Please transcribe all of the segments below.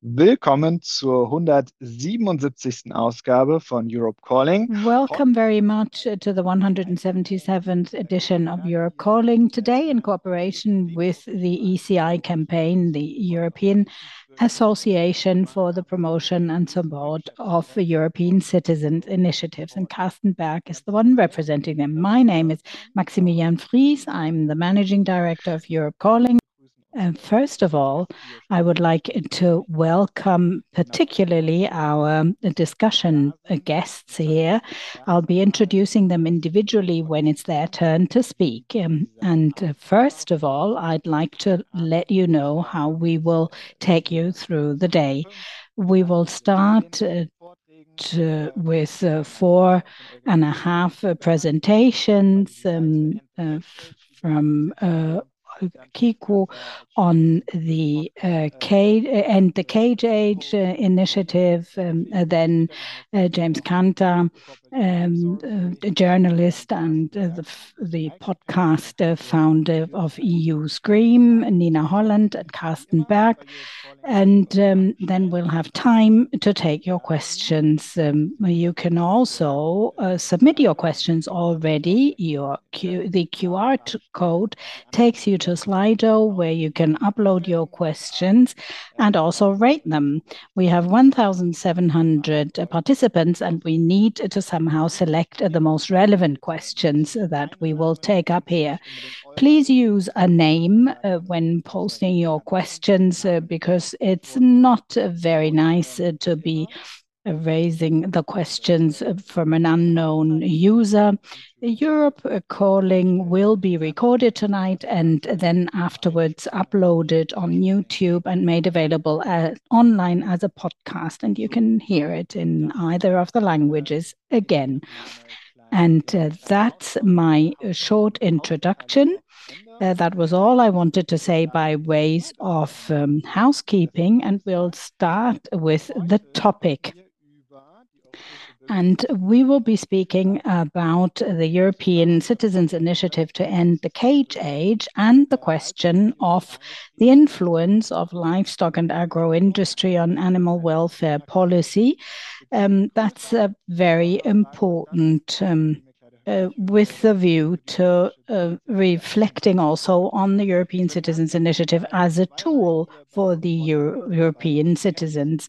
Willkommen zur 177. Ausgabe von Europe Calling. Welcome very much to the 177th edition of Europe Calling. Today, in cooperation with the ECI campaign, the European Association for the Promotion and Support of European Citizens Initiatives, and Carsten Berg is the one representing them. My name is Maximilian Fries. I'm the Managing Director of Europe Calling. First of all, I would like to welcome particularly our discussion guests here. I'll be introducing them individually when it's their turn to speak. Um, and uh, First of all, I'd like to let you know how we will take you through the day. We will start uh, with uh, four and a half presentations um, from Kikou on the uh, End the Cage Age uh, initiative, um, uh, then uh, James Kanter, a um, journalist and the the podcast founder of EU Scream, Nina Holland and Carsten Berg. And um, then we'll have time to take your questions. You can also submit your questions already. Your The QR code takes you to Slido, where you can upload your questions and also rate them. We have 1,700 participants, and we need to somehow select the most relevant questions that we will take up here. Please use a name uh, when posting your questions, uh, because it's not very nice uh, to be raising the questions from an unknown user. Europe uh, Calling will be recorded tonight and then afterwards uploaded on YouTube and made available uh, online as a podcast, and you can hear it in either of the languages again. And uh, that's my short introduction. That was all I wanted to say by ways of um, housekeeping, and we'll start with the topic. And we will be speaking about the European Citizens Initiative to End the Cage Age and the question of the influence of livestock and agro-industry on animal welfare policy. Um, that's a very important um, uh, with the view to uh, reflecting also on the European Citizens Initiative as a tool for the European citizens.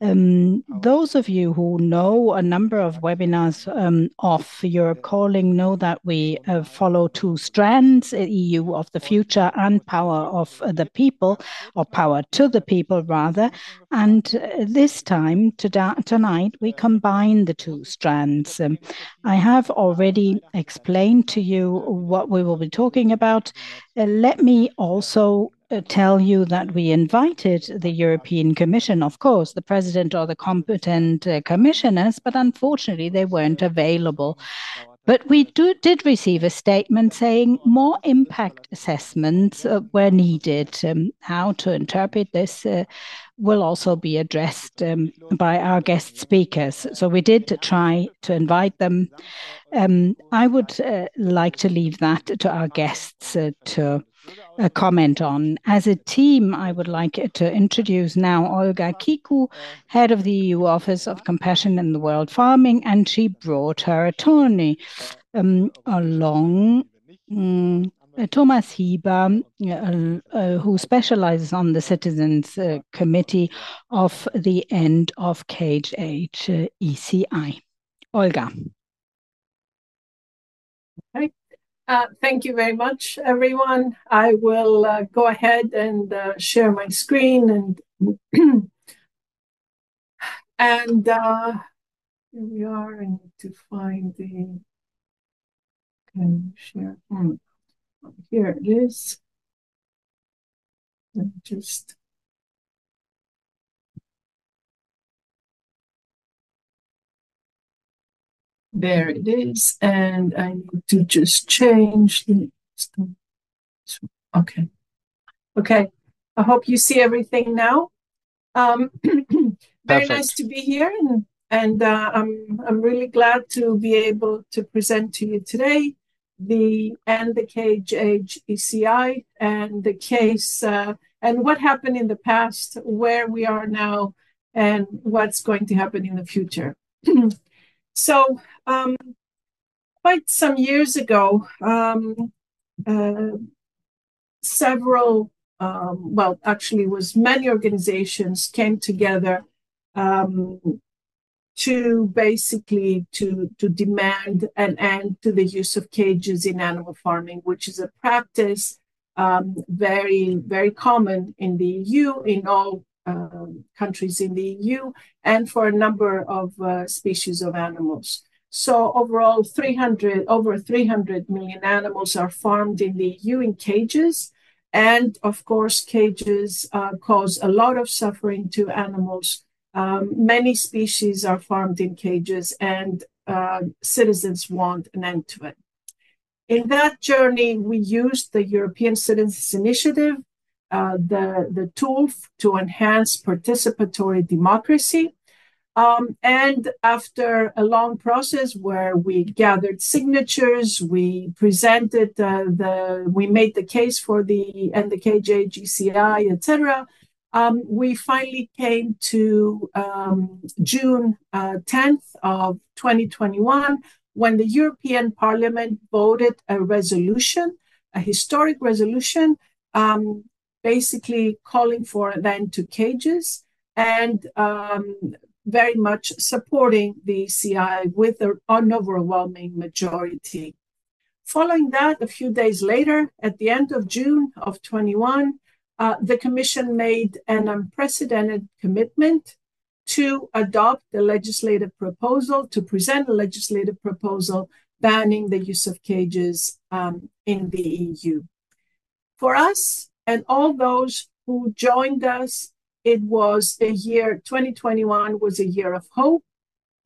Um, oh. Those of you who know a number of webinars um, of Europe Calling know that we oh, uh, follow two strands, uh, EU of the oh, future and power of uh, the people, or power to the people rather. And this time, tonight, we combine the two strands. Um, I have already explained to you what we will be talking about. Let me also Uh, tell you that we invited the European Commission, of course, the president or the competent uh, commissioners, but unfortunately, they weren't available. But we did receive a statement saying more impact assessments uh, were needed. Um, how to interpret this will also be addressed um, by our guest speakers. So we did try to invite them. Um, I would like to leave that to our guests to comment on. As a team, I would like to introduce now Olga Kikou, Head of the EU Office of Compassion in the World Farming, and she brought her attorney um, along, mm, Thomas Hieber, uh, uh, who specializes on the Citizens uh, Committee of the End of Cage Age, ECI. Olga. Uh, thank you very much, everyone. I will uh, go ahead and uh, share my screen. And and here we are. I need to find the can share. Hmm. Here it is. There it is. And I need to just change the Okay. Okay. I hope you see everything now. Um, Very nice to be here, and and I'm I'm really glad to be able to present to you today the End the Cage Age ECI and the case and what happened in the past, where we are now, and what's going to happen in the future. so, um, quite some years ago, um, uh, several, um, well, actually, was many organizations came together um, to basically to to demand an end to the use of cages in animal farming, which is a practice um, very very common in the EU in all um, countries in the EU and for a number of uh, species of animals. So overall, 300 over 300 million animals are farmed in the EU in cages, and of course, cages uh, cause a lot of suffering to animals um, many species are farmed in cages, and uh, citizens want an end to it. In that journey, we used the European Citizens Initiative, the, the tool to enhance participatory democracy. Um, and after a long process where we gathered signatures, we presented uh, the, we made the case for the End the Cage Age ECI, etc um, we finally came to um, June uh, 10th of 2021 when the European Parliament voted a resolution, a historic resolution, um, basically calling for an end to cages and um, very much supporting the CI with an overwhelming majority. Following that, a few days later, at the end of June of 21, uh, the Commission made an unprecedented commitment to adopt a legislative proposal, to present a legislative proposal banning the use of cages um, in the EU. For us and all those who joined us, it was a year, 2021 was a year of hope.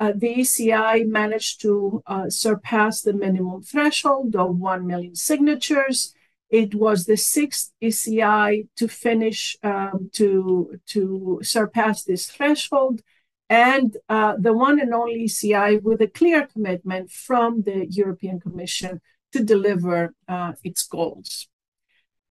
Uh, the ECI managed to uh, surpass the minimum threshold of 1 million signatures. It was the sixth ECI to finish um, to to surpass this threshold, and uh, the one and only ECI with a clear commitment from the European Commission to deliver uh, its goals.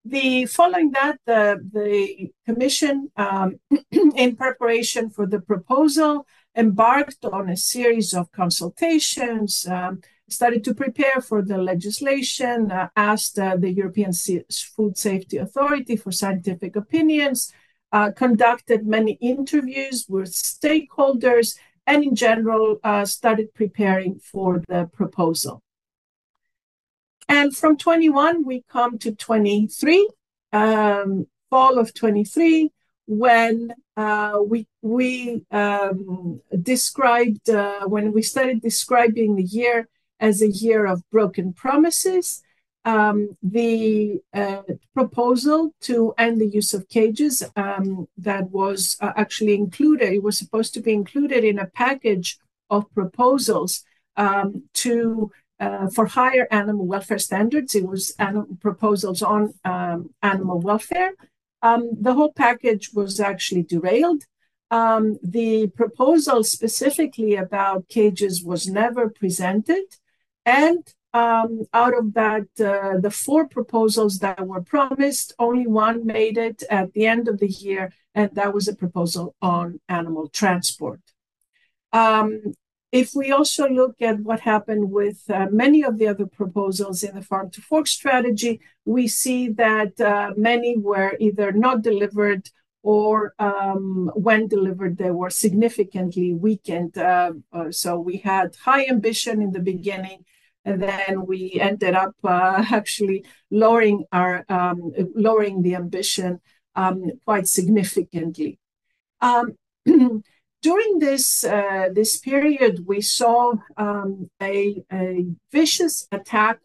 The following that, the the Commission, um, in preparation for the proposal, embarked on a series of consultations. Um, started to prepare for the legislation, uh, asked uh, the European Food Safety Authority for scientific opinions, uh, conducted many interviews with stakeholders, and in general uh, started preparing for the proposal. And from 21, we come to 23, um, fall of 23, when uh, we we um, described uh, when we started describing the year as a year of broken promises. Um, the uh, proposal to end the use of cages um, that was uh, actually included, it was supposed to be included in a package of proposals um, to for higher animal welfare standards. It was proposals on um, animal welfare. Um, the whole package was actually derailed. Um, the proposal specifically about cages was never presented. And um, out of that, uh, the four proposals that were promised, only one made it at the end of the year, and that was a proposal on animal transport. Um, if we also look at what happened with uh, many of the other proposals in the farm to fork strategy, we see that uh, many were either not delivered or um, when delivered, they were significantly weakened. Uh, uh so we had high ambition in the beginning, and then we ended up uh, actually lowering our um, lowering the ambition um, quite significantly. During this uh, this period, we saw um, a, a, vicious attack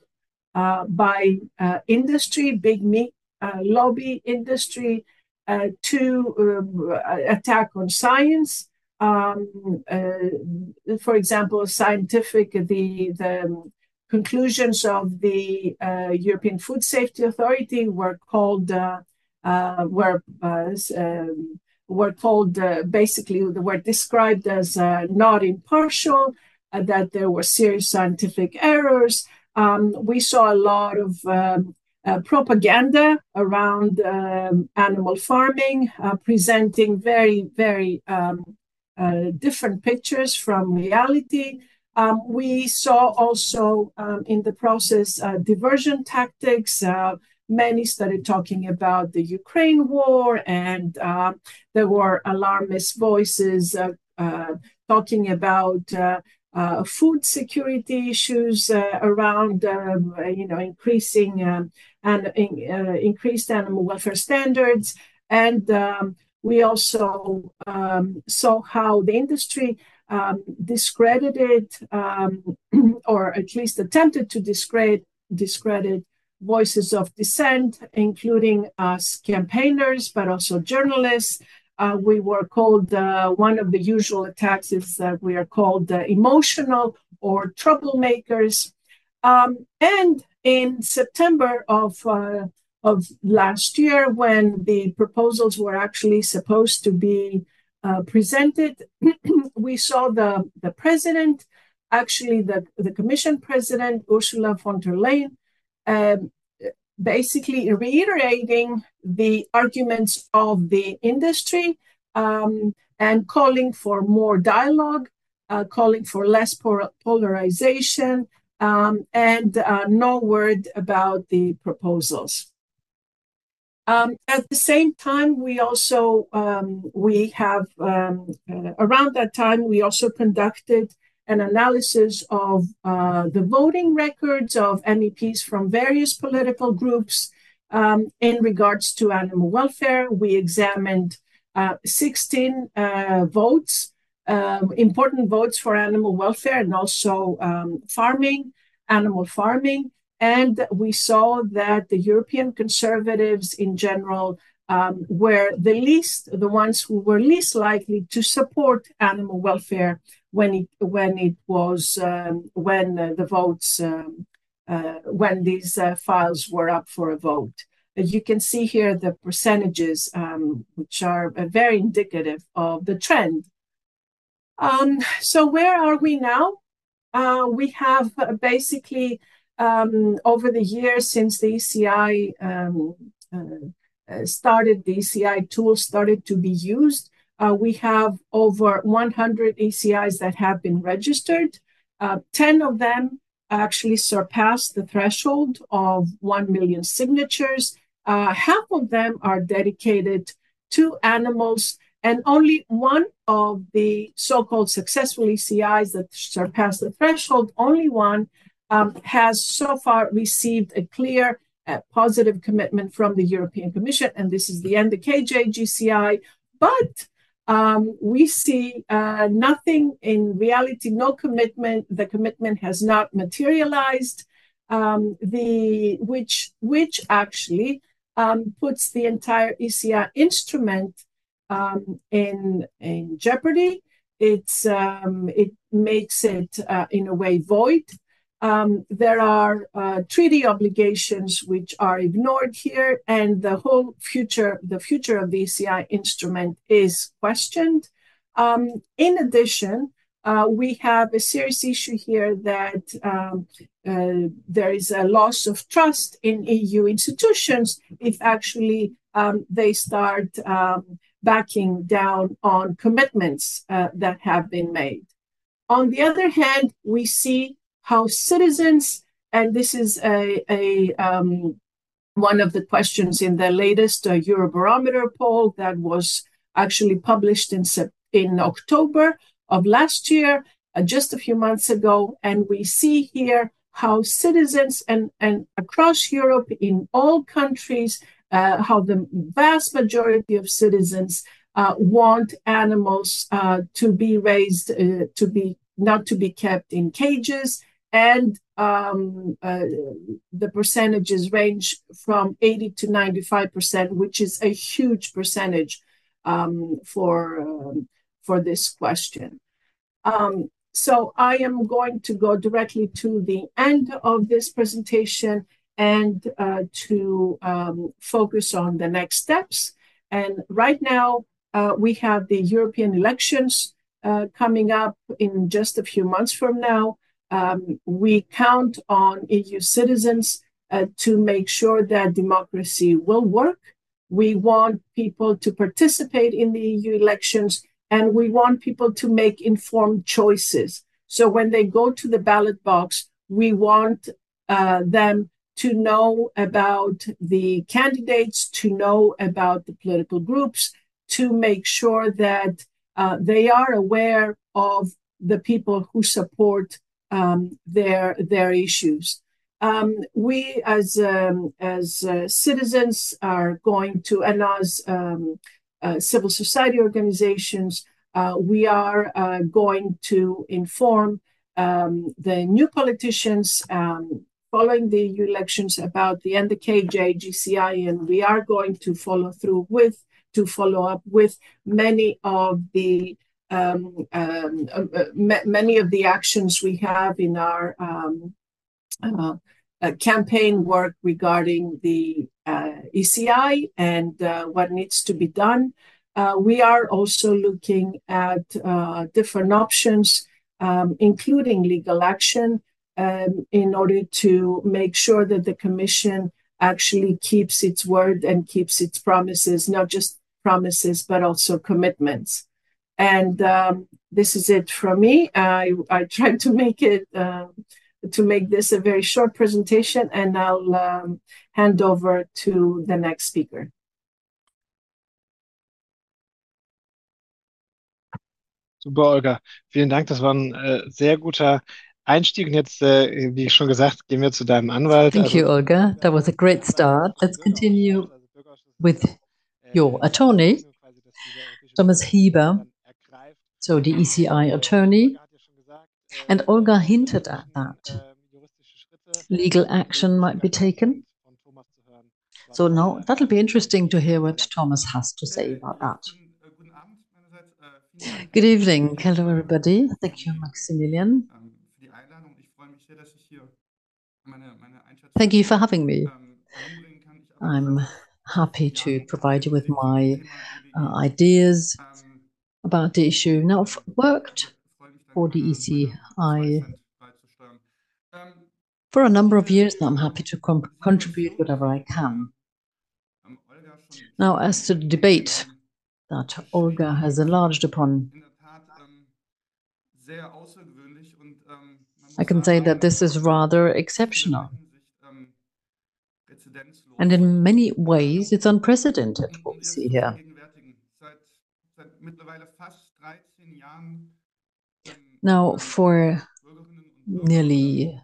uh, by uh, industry, big meat uh, lobby industry, uh, to um, attack on science. Um, for example, scientific the the conclusions of the uh, European Food Safety Authority were called uh, uh, were uh, um, were called uh, basically were described as uh, not impartial, that there were serious scientific errors. Um, we saw a lot of um, uh, propaganda around um, animal farming, uh, presenting very, very um, uh, different pictures from reality. Um, we saw also um, in the process uh, diversion tactics. Uh, many started talking about the Ukraine war, and uh, there were alarmist voices talking about uh, food security issues uh, around, um, you know, increasing um, and uh, increased animal welfare standards, and um, we also um, saw how the industry um, discredited, um, or at least attempted to discredit, discredit voices of dissent, including us campaigners, but also journalists, uh, we were called uh, one of the usual attacks is that we are called uh, emotional or troublemakers. Um, and in September of uh, of last year, when the proposals were actually supposed to be uh, presented, we saw the the president, actually the the Commission president Ursula von der Leyen, um, basically reiterating the arguments of the industry um, and calling for more dialogue, uh, calling for less polarization, um, and uh, no word about the proposals. Um, at the same time, we also um, we have um, uh, around that time we also conducted an analysis of uh, the voting records of MEPs from various political groups um, in regards to animal welfare. We examined uh, 16 uh, votes, um, important votes for animal welfare and also um, farming, animal farming. And we saw that the European conservatives in general um, were the least, the ones who were least likely to support animal welfare when it when it was um, when uh, the votes um, uh, when these uh, files were up for a vote. You can see here the percentages, um, which are uh, very indicative of the trend. Um, so where are we now? Uh, we have basically um, over the years since the ECI um, uh, started, the ECI tool started to be used. Uh, we have over 100 ECIs that have been registered. Uh, 10 of them actually surpassed the threshold of 1 million signatures. Uh, half of them are dedicated to animals, and only one of the so called successful ECIs that surpassed the threshold, only one, um, has so far received a clear uh, positive commitment from the European Commission, and this is the End the Cage Age ECI. But um, we see uh, nothing in reality, no commitment. The commitment has not materialized. Um, the which which actually um, puts the entire ECI instrument um, in in jeopardy. It's um, it makes it uh, in a way void. Um, there are uh, treaty obligations which are ignored here, and the whole future, the future of the ECI instrument is questioned. Um, in addition, uh, we have a serious issue here that um, uh, there is a loss of trust in EU institutions if actually um, they start um, backing down on commitments uh, that have been made. On the other hand, we see how citizens, and this is a, a um, one of the questions in the latest uh, Eurobarometer poll that was actually published in, in October of last year, uh, just a few months ago. And we see here how citizens and, and across Europe, in all countries, uh, how the vast majority of citizens uh, want animals uh, to be raised, uh, to be not to be kept in cages, and um, uh, the percentages range from 80 to 95 percent, which is a huge percentage um, for um, for this question. Um, so I am going to go directly to the end of this presentation and uh, to um, focus on the next steps. And right now, uh, we have the European elections uh, coming up in just a few months from now. Um, we count on EU citizens to make sure that democracy will work. We want people to participate in the EU elections, and we want people to make informed choices. So when they go to the ballot box, we want uh, them to know about the candidates, to know about the political groups, to make sure that uh, they are aware of the people who support um, their their issues. Um, we, as um, as uh, citizens, are going to, and as um, uh, civil society organizations, uh, we are uh, going to inform um, the new politicians um, following the elections about the End the Cage Age ECI, and we are going to follow through with to follow up with many of the um, um, uh, uh many of the actions we have in our um, uh, uh, campaign work regarding the uh, ECI and uh, what needs to be done. we are also looking at different options, um, including legal action, um, in order to make sure that the Commission actually keeps its word and keeps its promises, not just promises, but also commitments. And um, this is it from me. I, I tried to make it uh, to make this a very short presentation, and I'll um, hand over to the next speaker. Super, Olga. Vielen Dank. Das war ein äh, sehr guter Einstieg. Und jetzt, äh, wie schon gesagt, gehen wir zu deinem Anwalt. Thank also, you, Olga. That was a great start. Let's continue with your attorney, Thomas Hieber, so the ECI attorney. And Olga hinted at that. Legal action might be taken. So now that'll be interesting to hear what Thomas has to say about that. Good evening. Hello, everybody. Thank you, Maximilian. Thank you for having me. I'm happy to provide you with my uh, ideas about the issue. Now, I've worked for the ECI for a number of years now. I'm happy to contribute whatever I can. Now, as to the debate that Olga has enlarged upon, I can say that this is rather exceptional. And in many ways, it's unprecedented what we see here. Now, for nearly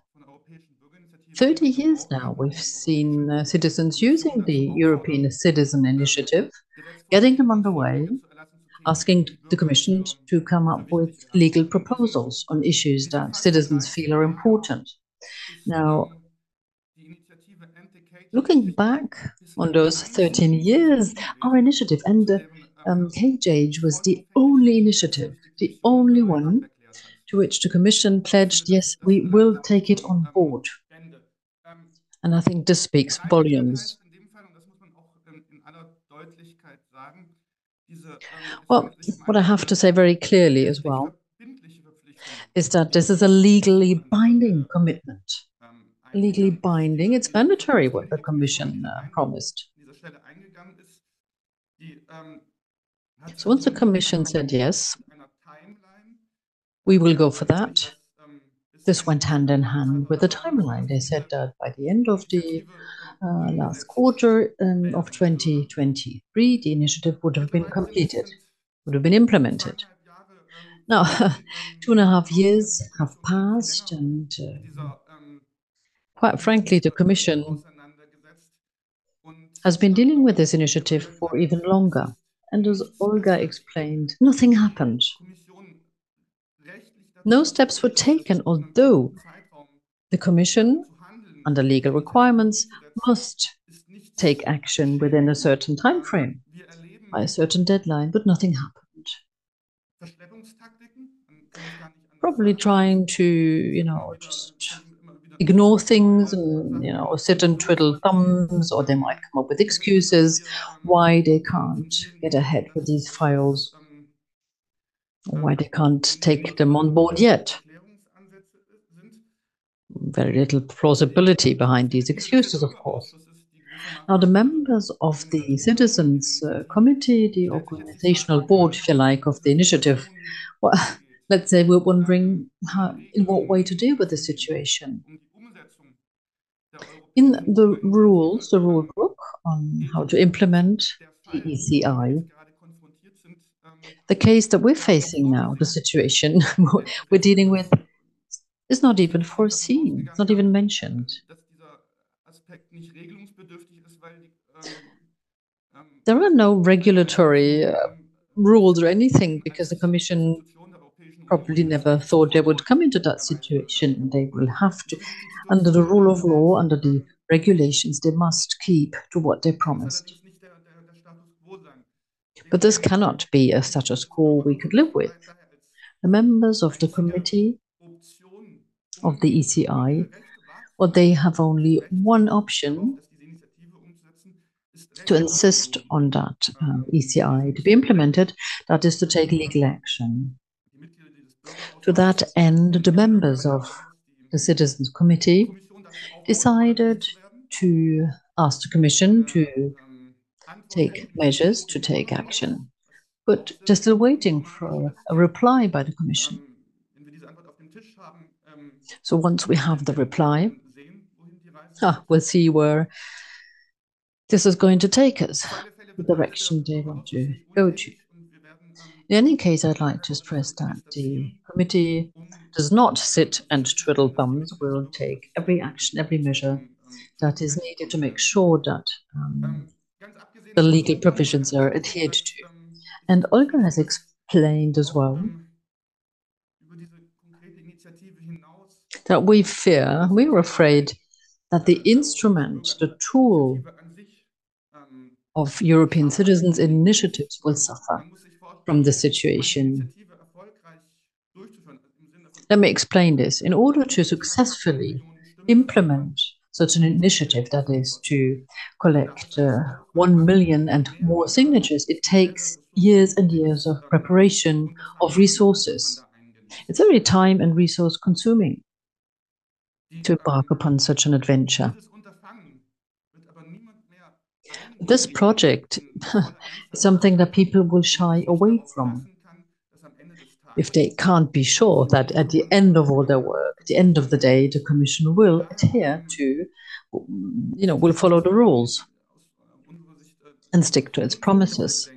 30 years now, we've seen uh, citizens using the European Citizen Initiative, getting them underway, asking the Commission to come up with legal proposals on issues that citizens feel are important. Now, looking back on those 13 years, our initiative and the um, Cage Age was the only initiative, the only one to which the Commission pledged, yes, we will take it on board. And I think this speaks volumes. Well, what I have to say very clearly as well is that this is a legally binding commitment. Legally binding, it's mandatory what the Commission uh, promised. So once the Commission said yes, we will go for that. This went hand in hand with the timeline. They said that by the end of the uh, last quarter um, of 2023, the initiative would have been completed, would have been implemented. Now, two and a half years have passed, and uh, quite frankly, the Commission has been dealing with this initiative for even longer. And as Olga explained, nothing happened. No steps were taken, although the Commission, under legal requirements, must take action within a certain time frame, by a certain deadline, but nothing happened. Probably trying to, you know, just ignore things and you know or sit and twiddle thumbs or they might come up with excuses why they can't get ahead with these files why they can't take them on board yet. very little plausibility behind these excuses, of course. Now, the members of the Citizens uh, Committee, the organizational board, if you like, of the initiative, well, let's say we're wondering how, in what way to deal with the situation. In the rules, the rule book on how to implement the ECI, the case that we're facing now, the situation we're dealing with, is not even foreseen, it's not even mentioned. There are no regulatory uh, rules or anything because the Commission probably never thought they would come into that situation. They will have to, under the rule of law, under the regulations, they must keep to what they promised. But this cannot be a status quo we could live with. The members of the committee of the ECI, well, they have only one option to insist on that uh, ECI to be implemented, that is to take legal action. To that end, the members of the Citizens Committee decided to ask the Commission to take measures, to take action. But they're still waiting for a reply by the Commission. So once we have the reply, ah, we'll see where this is going to take us, the direction they want to go to. In any case, I'd like to stress that the committee does not sit and twiddle thumbs. We'll take every action, every measure that is needed to make sure that um, the legal provisions are adhered to. And Olga has explained as well that we fear, we're afraid that the instrument, the tool of European citizens' initiatives will suffer from the situation. Let me explain this. In order to successfully implement such an initiative, that is, to collect uh, 1 million and more signatures, it takes years and years of preparation of resources. It's very time and resource consuming to embark upon such an adventure. This project is something that people will shy away from if they can't be sure that at the end of all their work, at the end of the day, the Commission will adhere to, you know, will follow the rules and stick to its promises.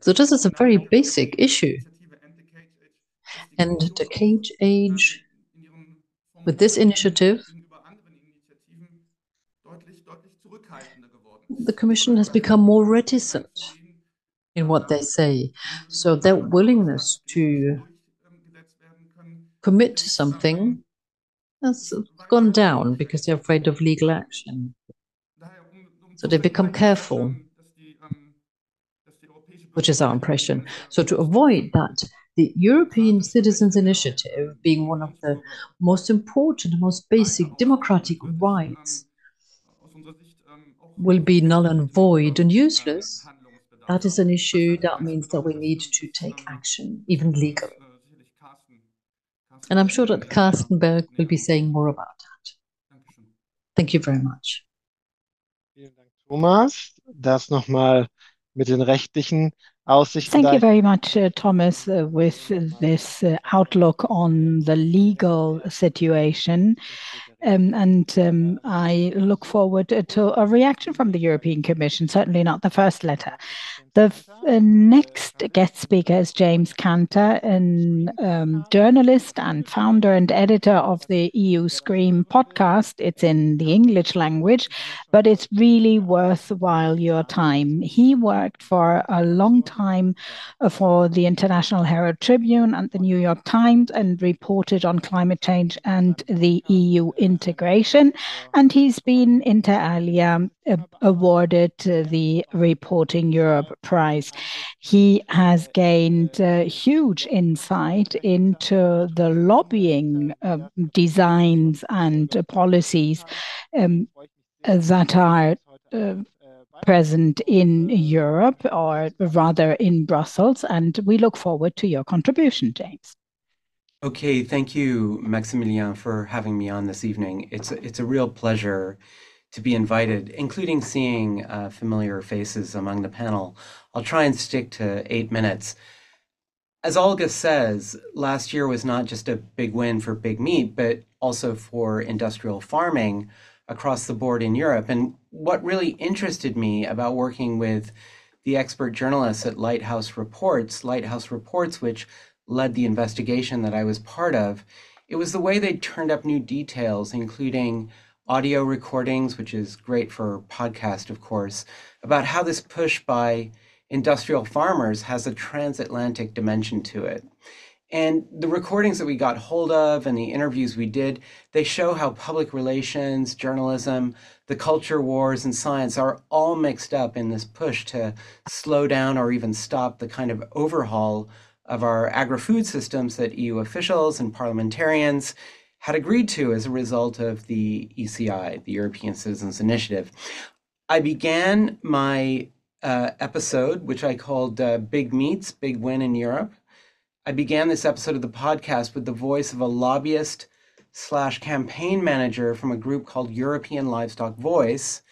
So this is a very basic issue. And the cage age with this initiative the Commission has become more reticent in what they say. So their willingness to commit to something has gone down because they're afraid of legal action. So they become careful, which is our impression. So to avoid that, the European Citizens Initiative, being one of the most important, most basic democratic rights will be null and void and useless, that is an issue that means that we need to take action, even legal. And I'm sure that Carsten Berg will be saying more about that. Thank you very much. Thomas. Das nochmal mit den rechtlichen Aussichten. Thank you very much, uh, Thomas, uh, with this uh, outlook on the legal situation. Um, and um, I look forward to a reaction from the European Commission, certainly not the first letter. The uh, next guest speaker is James Kanter, a um, journalist and founder and editor of the EU Scream podcast. It's in the English language, but it's really worthwhile your time. He worked for a long time uh, for the International Herald Tribune and the New York Times and reported on climate change and the EU integration. And he's been inter alia uh, awarded the Reporting Europe Prize. He has gained uh, huge insight into the lobbying uh, designs and policies um, that are uh, present in Europe, or rather in Brussels, and we look forward to your contribution, James. Okay, thank you, Maximilian, for having me on this evening. It's a, it's a real pleasure to be invited, including seeing uh, familiar faces among the panel. I'll try and stick to eight minutes. As Olga says, last year was not just a big win for big meat, but also for industrial farming across the board in Europe. And what really interested me about working with the expert journalists at Lighthouse Reports, Lighthouse Reports, which led the investigation that I was part of, it was the way they turned up new details, including audio recordings, which is great for podcast, of course, about how this push by industrial farmers has a transatlantic dimension to it. And the recordings that we got hold of and the interviews we did, they show how public relations, journalism, the culture wars, and science are all mixed up in this push to slow down or even stop the kind of overhaul of our agri food systems that EU officials and parliamentarians had agreed to as a result of the ECI, the European Citizens Initiative. I began my uh, episode, which I called uh, Big Meats, Big Win in Europe. I began this episode of the podcast with the voice of a lobbyist slash campaign manager from a group called European Livestock Voice.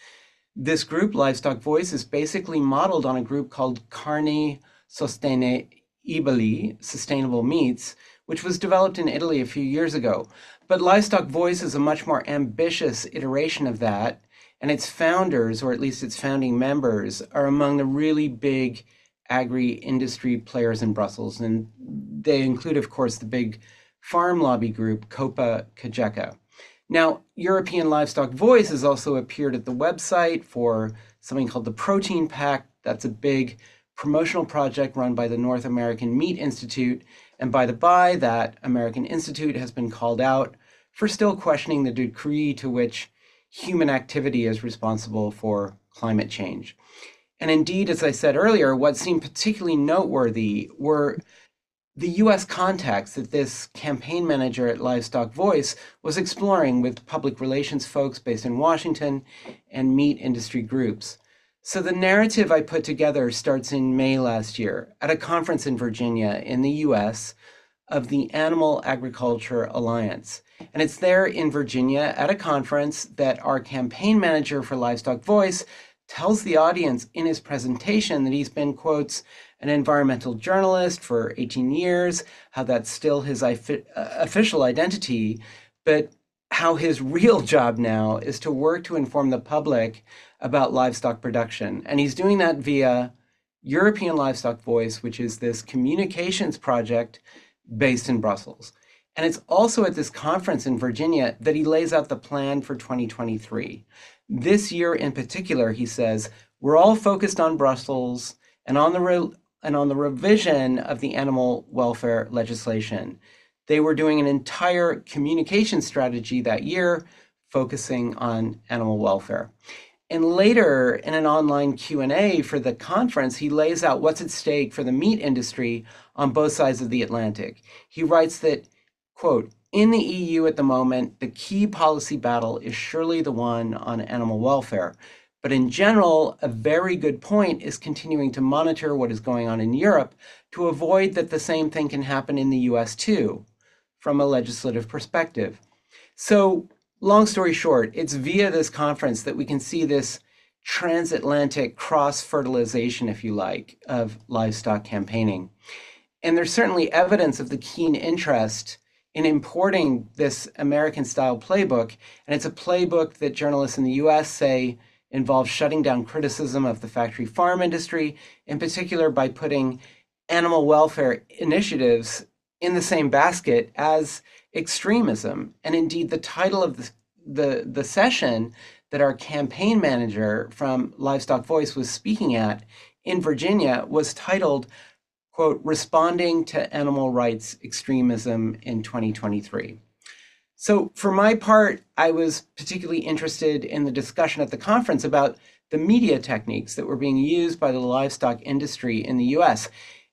This group, Livestock Voice, is basically modeled on a group called Carni Sostene Ibali, Sustainable Meats, which was developed in Italy a few years ago. But Livestock Voice is a much more ambitious iteration of that, and its founders, or at least its founding members, are among the really big agri industry players in Brussels. And they include, of course, the big farm lobby group, Copa Cogeca. Now, European Livestock Voice has also appeared at the website for something called the Protein Pact. That's a big promotional project run by the North American Meat Institute. And by the by, that American Institute has been called out for still questioning the degree to which human activity is responsible for climate change. And indeed, as I said earlier, what seemed particularly noteworthy were the US context that this campaign manager at Livestock Voice was exploring with public relations folks based in Washington and meat industry groups. So the narrative I put together starts in May last year at a conference in Virginia in the US of the Animal Agriculture Alliance. And it's there in Virginia at a conference that our campaign manager for Livestock Voice tells the audience in his presentation that he's been, quotes, an environmental journalist for 18 years, how that's still his uh, official identity, but how his real job now is to work to inform the public about livestock production. And he's doing that via European Livestock Voice, which is this communications project based in Brussels. And it's also at this conference in Virginia that he lays out the plan for 2023. This year in particular, he says, we're all focused on Brussels and on the re- and on the revision of the animal welfare legislation. They were doing an entire communication strategy that year focusing on animal welfare. And later in an online Q&A for the conference, he lays out what's at stake for the meat industry on both sides of the Atlantic. He writes that, quote, in the EU at the moment, the key policy battle is surely the one on animal welfare. But in general, a very good point is continuing to monitor what is going on in Europe to avoid that the same thing can happen in the US too, from a legislative perspective. So long story short, it's via this conference that we can see this transatlantic cross fertilization, if you like, of livestock campaigning. And there's certainly evidence of the keen interest in importing this American style playbook. And it's a playbook that journalists in the US say involves shutting down criticism of the factory farm industry, in particular by putting animal welfare initiatives in the same basket as extremism. And indeed, the title of the, the, the session that our campaign manager from Livestock Voice was speaking at in Virginia was titled, quote, Responding to Animal Rights Extremism in 2023. So, for my part, I was particularly interested in the discussion at the conference about the media techniques that were being used by the livestock industry in the US.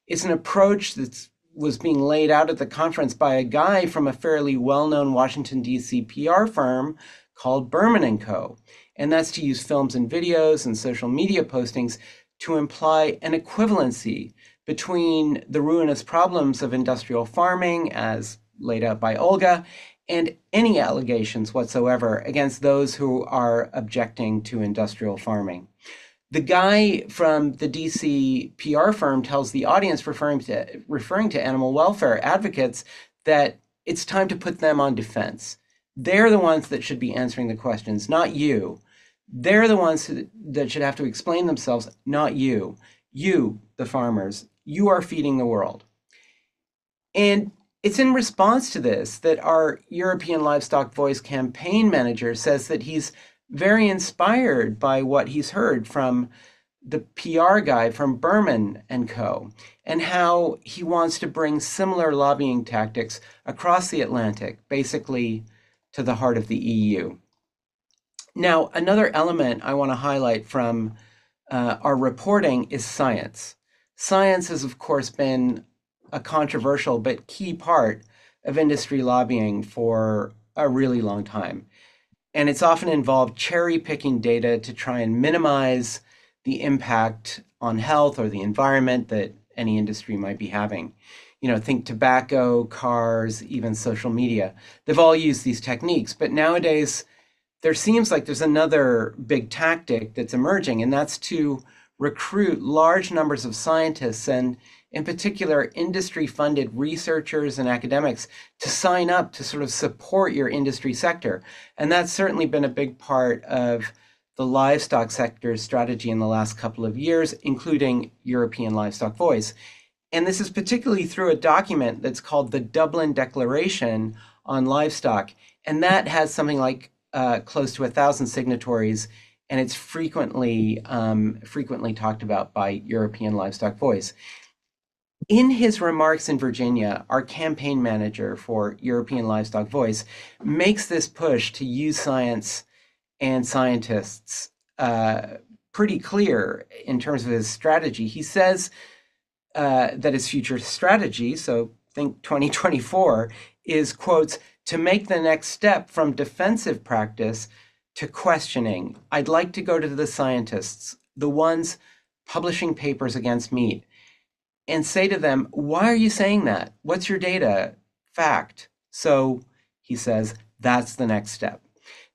It's an approach that's was being laid out at the conference by a guy from a fairly well-known Washington D.C. PR firm called Berman and Co. And that's to use films and videos and social media postings to imply an equivalency between the ruinous problems of industrial farming as laid out by Olga, and any allegations whatsoever against those who are objecting to industrial farming. The guy from the DC PR firm tells the audience referring to referring to animal welfare advocates that it's time to put them on defense. They're the ones that should be answering the questions, not you. They're the ones that should have to explain themselves, not you. You, the farmers, you are feeding the world. And it's in response to this that our European Livestock Voice campaign manager says that he's very inspired by what he's heard from the PR guy from Berman and Co. and how he wants to bring similar lobbying tactics across the Atlantic, basically to the heart of the EU. Now, another element I want to highlight from uh, our reporting is science. Science has, of course, been a controversial but key part of industry lobbying for a really long time. And it's often involved cherry picking data to try and minimize the impact on health or the environment that any industry might be having. You know, think tobacco, cars, even social media. They've all used these techniques, but nowadays there seems like there's another big tactic that's emerging, and that's to recruit large numbers of scientists and in particular industry funded researchers and academics to sign up to sort of support your industry sector. And that's certainly been a big part of the livestock sector's strategy in the last couple of years, including European Livestock Voice. And this is particularly through a document that's called the Dublin Declaration on Livestock. And that has something like uh, close to a thousand signatories, and it's frequently um, frequently talked about by European Livestock Voice. In his remarks in Virginia, our campaign manager for European Livestock Voice makes this push to use science and scientists uh, pretty clear in terms of his strategy. He says uh, that his future strategy, so think 2024, is quotes to make the next step from defensive practice to questioning. I'd like to go to the scientists, the ones publishing papers against meat and say to them, Why are you saying that? What's your data? Fact. So he says, That's the next step.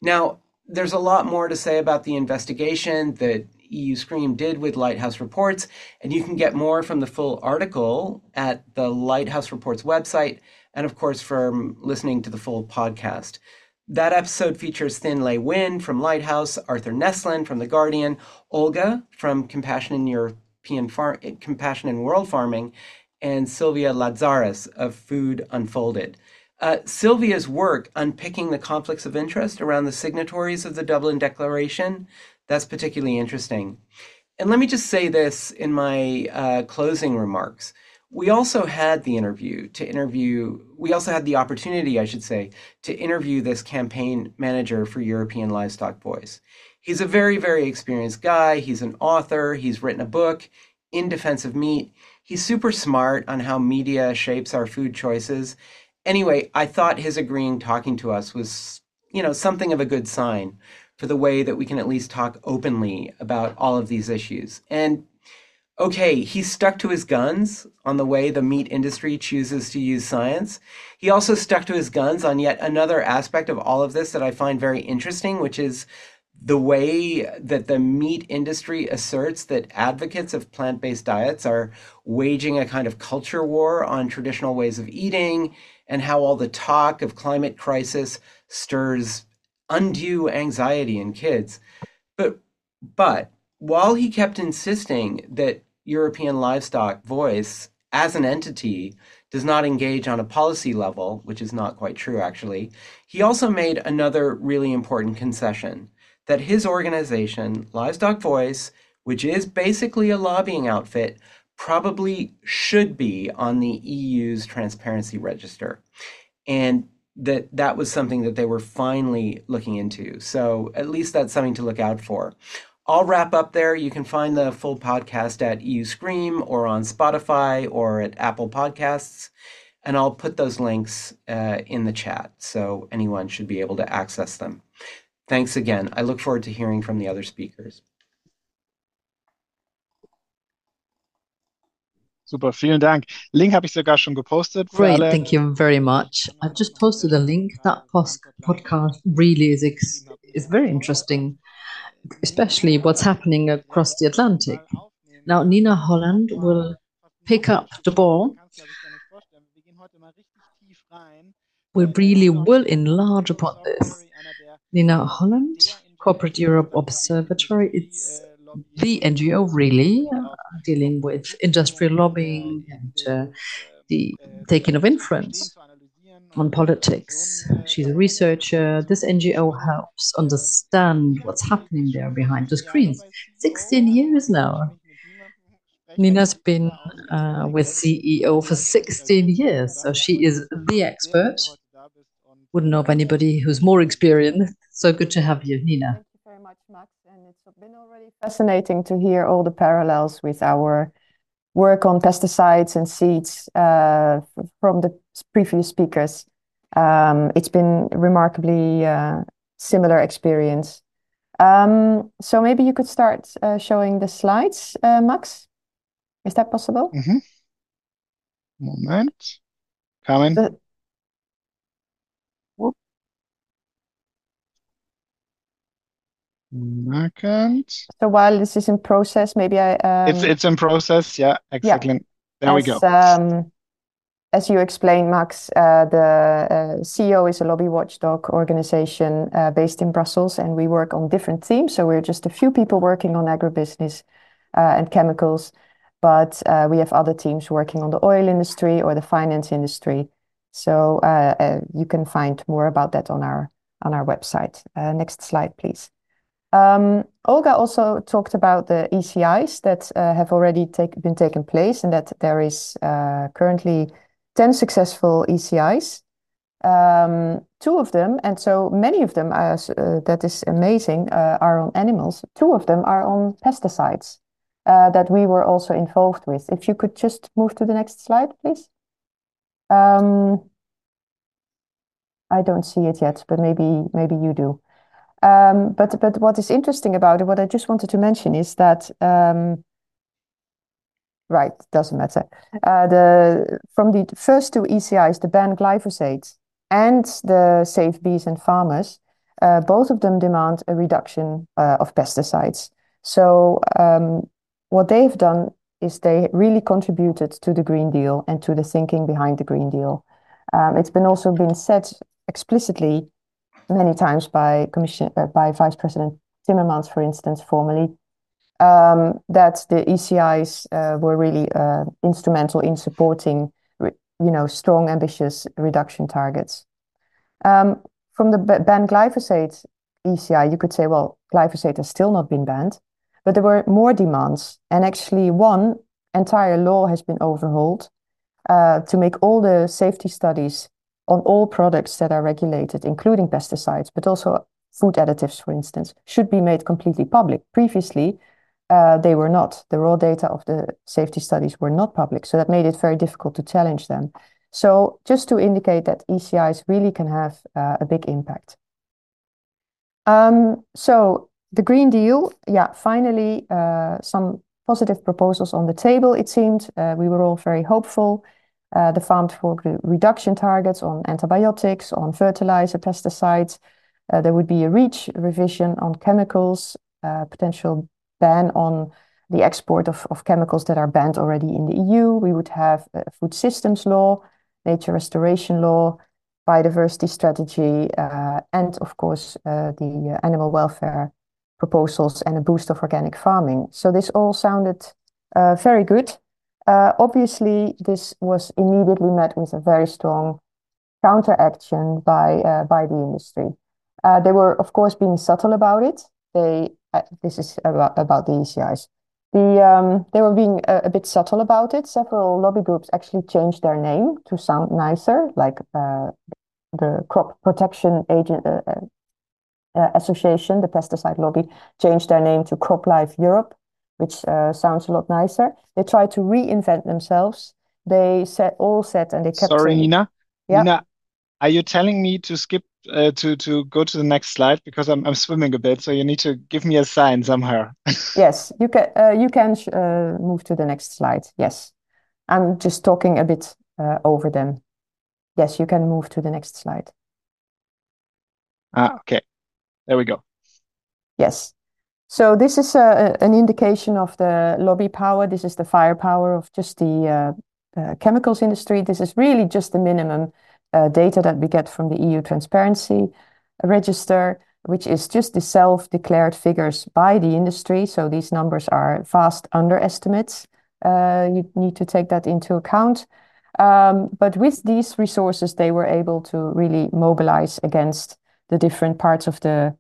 Now, there's a lot more to say about the investigation that EU Scream did with Lighthouse Reports, and you can get more from the full article at the Lighthouse Reports website, and of course, from listening to the full podcast. That episode features Thin Lei Win from Lighthouse, Arthur Neslen from The Guardian, Olga from Compassion in Europe European Far- Compassion in World Farming, and Sylvia Lazaris of Food Unfolded. Uh, Sylvia's work unpicking the conflicts of interest around the signatories of the Dublin Declaration, that's particularly interesting. And let me just say this in my uh, closing remarks. We also had the interview to interview, we also had the opportunity, I should say, to interview this campaign manager for European Livestock Voice he's a very, very experienced guy. He's an author. He's written a book in defense of meat. He's super smart on how media shapes our food choices. Anyway, I thought his agreeing talking to us was, you know, something of a good sign for the way that we can at least talk openly about all of these issues. And okay, he stuck to his guns on the way the meat industry chooses to use science. He also stuck to his guns on yet another aspect of all of this that I find very interesting, which is the way that the meat industry asserts that advocates of plant based diets are waging a kind of culture war on traditional ways of eating, and how all the talk of climate crisis stirs undue anxiety in kids. But, but while he kept insisting that European livestock voice as an entity does not engage on a policy level, which is not quite true actually, he also made another really important concession that his organization, Livestock Voice, which is basically a lobbying outfit, probably should be on the EU's transparency register. And that that was something that they were finally looking into. So at least that's something to look out for. I'll wrap up there. You can find the full podcast at EU Scream or on Spotify or at Apple Podcasts. And I'll put those links uh, in the chat so anyone should be able to access them. Thanks again. I look forward to hearing from the other speakers. Super, vielen Dank. Link habe ich sogar schon gepostet. Great, alle. thank you very much. I've just posted a link. That pos- podcast really is ex- is very interesting, especially what's happening across the Atlantic. Now, Nina Holland will pick up the ball. We really will enlarge upon this. Nina Holland, Corporate Europe Observatory, it's the NGO really uh, dealing with industrial lobbying and uh, the taking of influence on politics. She's a researcher. This NGO helps understand what's happening there behind the screens. 16 years now. Nina's been uh, with CEO for 16 years, so she is the expert. Wouldn't know of anybody who's more experienced. So good to have you, Nina. Thank you very much, Max. And it's been already fascinating to hear all the parallels with our work on pesticides and seeds uh, from the previous speakers. Um, it's been remarkably uh, similar experience. Um, so maybe you could start uh, showing the slides, uh, Max. Is that possible? Mhm. Moment. Carmen. The- So while this is in process, maybe I um, It's it's in process. Yeah, exactly. There we go. As, um, as you explained, Max, uh, the uh, CEO is a lobby watchdog organization uh, based in Brussels, and we work on different themes. So we're just a few people working on agribusiness uh, and chemicals, but uh, we have other teams working on the oil industry or the finance industry. So uh, uh, you can find more about that on our on our website. Uh, next slide, please. Um, Olga also talked about the ECIs that uh, have already take, been taken place and that there is uh, currently 10 successful ECIs. Um, two of them, and so many of them, uh, that is amazing, uh, are on animals. Two of them are on pesticides uh, that we were also involved with. If you could just move to the next slide, please. Um, I don't see it yet, but maybe maybe you do. Um, but but what is interesting about it, what I just wanted to mention is that um, right doesn't matter. Uh, the from the first two ECIs, the ban glyphosate and the Save Bees and Farmers, uh, both of them demand a reduction uh, of pesticides. So um, what they've done is they really contributed to the Green Deal and to the thinking behind the Green Deal. Um, it's been also been said explicitly many times by Commission uh, by Vice President Timmermans, for instance, formally, um, that the ECIs uh, were really uh, instrumental in supporting, you know, strong, ambitious reduction targets. Um, from the ban glyphosate ECI, you could say, well, glyphosate has still not been banned, but there were more demands, and actually, one entire law has been overhauled uh, to make all the safety studies on all products that are regulated, including pesticides, but also food additives, for instance, should be made completely public. Previously, uh, they were not. The raw data of the safety studies were not public, so that made it very difficult to challenge them. So just to indicate that ECIs really can have uh, a big impact. Um, so the Green Deal, yeah, finally uh, some positive proposals on the table, it seemed. Uh, we were all very hopeful. Uh, the farm to fork reduction targets on antibiotics, on fertilizer, pesticides. Uh, there would be a REACH revision on chemicals, uh, potential ban on the export of, of chemicals that are banned already in the EU. We would have a food systems law, nature restoration law, biodiversity strategy, uh, and of course uh, the animal welfare proposals and a boost of organic farming. So this all sounded uh, very good. Uh, obviously, this was immediately met with a very strong counteraction by uh, by the industry. Uh, they were, of course, being subtle about it. They uh, this is about about the ECIs. The um, they were being a, a, bit subtle about it. Several lobby groups actually changed their name to sound nicer, like uh, the Crop Protection Agent uh, Association, the pesticide lobby, changed their name to CropLife Europe which uh, sounds a lot nicer. They tried to reinvent themselves. They said all said, and they kept. Sorry, saying, Nina. Yeah. Nina, are you telling me to skip uh, to to go to the next slide because I'm I'm swimming a bit, so you need to give me a sign somehow. yes, you can uh, you can uh, move to the next slide. Yes. I'm just talking a bit uh, over them. Yes, you can move to the next slide. Ah, okay. There we go. Yes. So this is a, an indication of the lobby power. This is the firepower of just the uh, uh, chemicals industry. This is really just the minimum uh, data that we get from the EU Transparency Register, which is just the self-declared figures by the industry. So these numbers are vast underestimates. Uh, you need to take that into account. Um, but with these resources, they were able to really mobilize against the different parts of the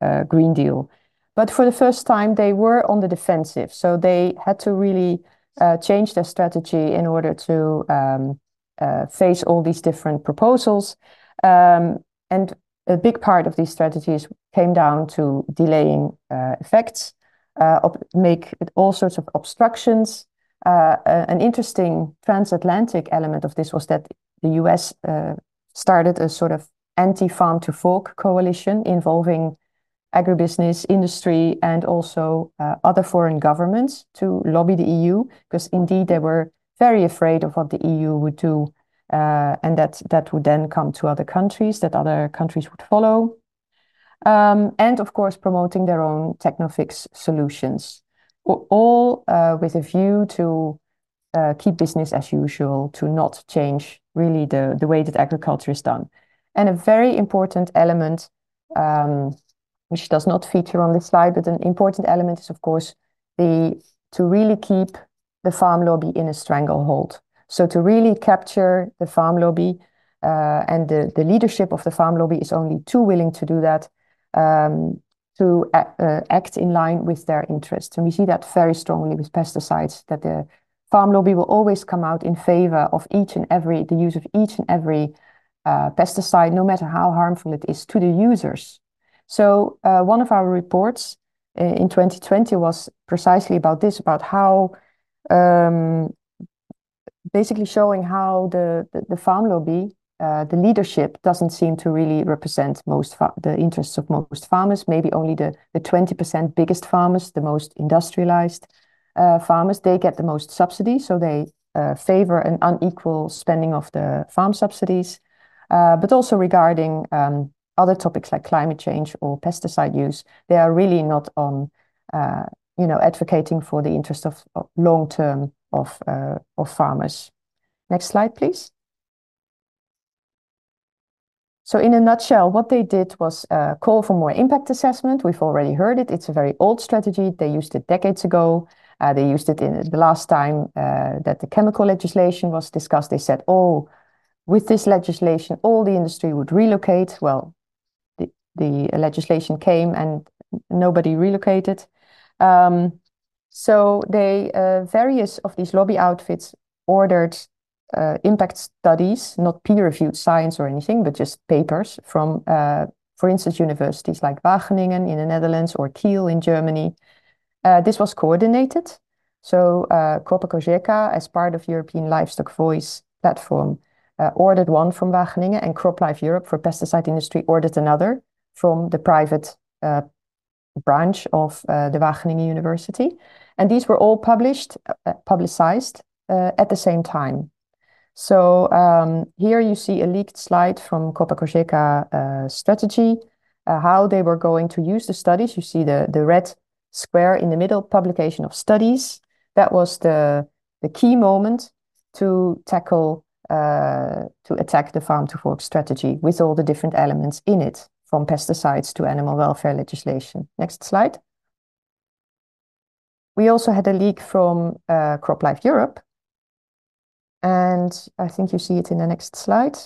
uh, Green Deal. But for the first time, they were on the defensive. So they had to really uh, change their strategy in order to um, uh, face all these different proposals. Um, and a big part of these strategies came down to delaying uh, effects, uh, make all sorts of obstructions. Uh, an interesting transatlantic element of this was that the US uh, started a sort of anti-farm to fork coalition involving agribusiness industry and also uh, other foreign governments to lobby the EU because indeed they were very afraid of what the EU would do uh, and that that would then come to other countries that other countries would follow. Um, and of course promoting their own technofix solutions. All uh, with a view to uh, keep business as usual to not change really the, the way that agriculture is done. And a very important element um, which does not feature on this slide, but an important element is, of course, the to really keep the farm lobby in a stranglehold. So to really capture the farm lobby uh, and the, the leadership of the farm lobby is only too willing to do that um, to uh, act in line with their interests. And we see that very strongly with pesticides, that the farm lobby will always come out in favor of each and every, the use of each and every uh, pesticide, no matter how harmful it is to the users. So uh, one of our reports uh, in 2020 was precisely about this, about how um, basically showing how the, the, the farm lobby, uh, the leadership doesn't seem to really represent most the interests of most farmers, maybe only the, the 20% biggest farmers, the most industrialized uh, farmers, they get the most subsidies. So they uh, favor an unequal spending of the farm subsidies. But also regarding um, other topics like climate change or pesticide use, they are really not on, uh, you know, advocating for the interest of, of long term of uh, of farmers. Next slide, please. So in a nutshell, what they did was uh, call for more impact assessment. We've already heard it. It's a very old strategy. They used it decades ago. Uh, they used it in the last time uh, that the chemical legislation was discussed. They said, oh, with this legislation, all the industry would relocate. Well, the legislation came and nobody relocated. Um, so they uh, various of these lobby outfits ordered uh, impact studies, not peer-reviewed science or anything, but just papers from, uh, for instance, universities like Wageningen in the Netherlands or Kiel in Germany. Uh, this was coordinated. So uh, as part of European Livestock Voice platform, uh, ordered one from Wageningen, and CropLife Europe for pesticide industry ordered another from the private uh, branch of uh, the Wageningen University. And these were all published, uh, publicized uh, at the same time. So um, here you see a leaked slide from Copa uh, strategy, uh, how they were going to use the studies. You see the, the red square in the middle, publication of studies. That was the, the key moment to tackle, to attack the farm to fork strategy with all the different elements in it from pesticides to animal welfare legislation. Next slide. We also had a leak from uh, CropLife Europe. And I think you see it in the next slide,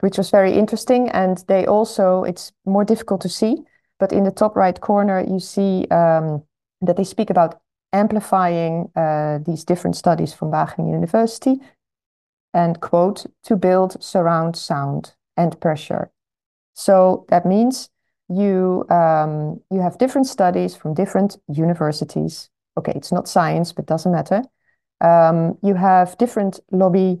which was very interesting. And they also, it's more difficult to see, but in the top right corner, you see um, that they speak about amplifying uh, these different studies from Wageningen University and quote, to build surround sound and pressure. So that means you um, you have different studies from different universities. Okay, it's not science, but doesn't matter. Um, you have different lobby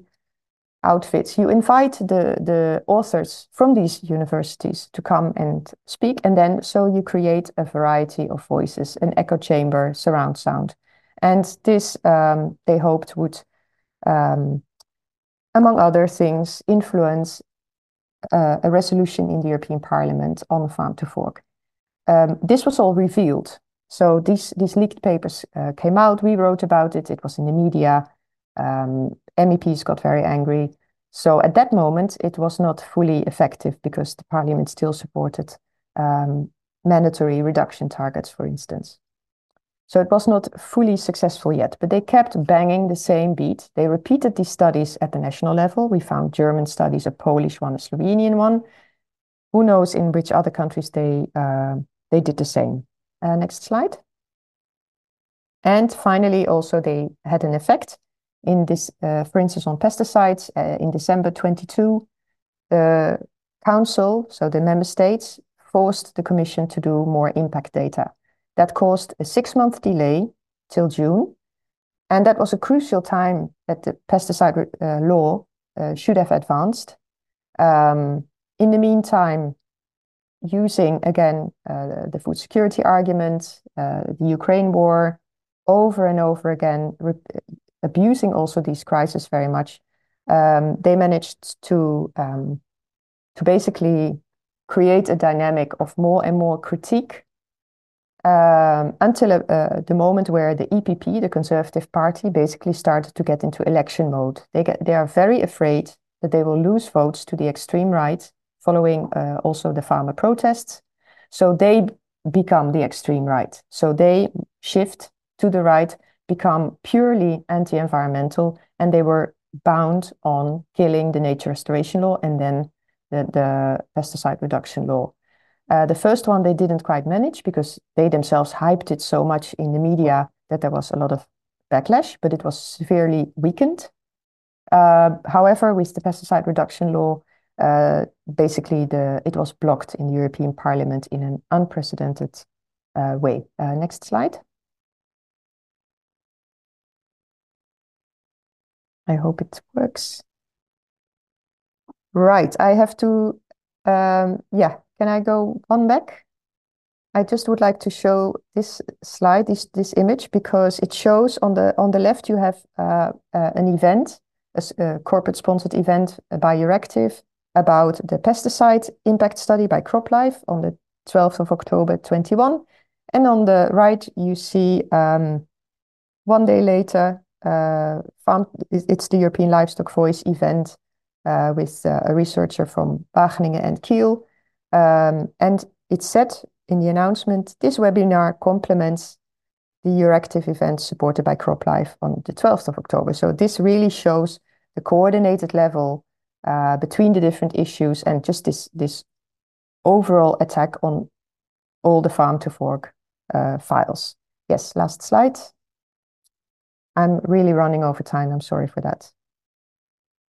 outfits. You invite the the authors from these universities to come and speak, and then so you create a variety of voices, an echo chamber, surround sound. And this, um, they hoped, would, um, among other things, influence uh, a resolution in the European Parliament on farm to fork. Um, this was all revealed. So these, these leaked papers uh, came out. We wrote about it. It was in the media. Um, MEPs got very angry. So at that moment, it was not fully effective because the parliament still supported um, mandatory reduction targets, for instance. So it was not fully successful yet, but they kept banging the same beat. They repeated these studies at the national level. We found German studies, a Polish one, a Slovenian one. Who knows in which other countries they uh, they did the same. Uh, next slide. And finally, also they had an effect in this, uh, for instance, on pesticides uh, in December 22, the council, so the member states, forced the commission to do more impact data. That caused a six-month delay till June, and that was a crucial time that the pesticide uh, law uh, should have advanced. Um, in the meantime, using again uh, the food security argument, the Ukraine war, over and over again, abusing also these crises very much, um, they managed to um, to basically create a dynamic of more and more critique um, until uh, the moment where the EPP, the Conservative Party, basically started to get into election mode. They get they are very afraid that they will lose votes to the extreme right following uh, also the farmer protests. So they become the extreme right. So they shift to the right become purely anti-environmental and they were bound on killing the nature restoration law and then the, the pesticide reduction law. Uh, the first one they didn't quite manage because they themselves hyped it so much in the media that there was a lot of backlash, but it was severely weakened. Uh, however, with the pesticide reduction law, uh, basically the it was blocked in the European Parliament in an unprecedented uh, way. Uh, next slide. I hope it works. Right, I have to, um, yeah, can I go on back? I just would like to show this slide, this, this image, because it shows on the, on the left you have uh, uh, an event, a, a corporate-sponsored event by Euractiv about the pesticide impact study by CropLife on the 12th of October 21. And on the right, you see um, one day later, uh, farm, it's the European Livestock Voice event uh, with uh, a researcher from Wageningen and Kiel. Um, and it said in the announcement, this webinar complements the Euractiv event supported by CropLife on the 12th of October. So this really shows the coordinated level uh, between the different issues and just this, this overall attack on all the farm to fork uh, files. Yes, last slide. I'm really running over time. I'm sorry for that.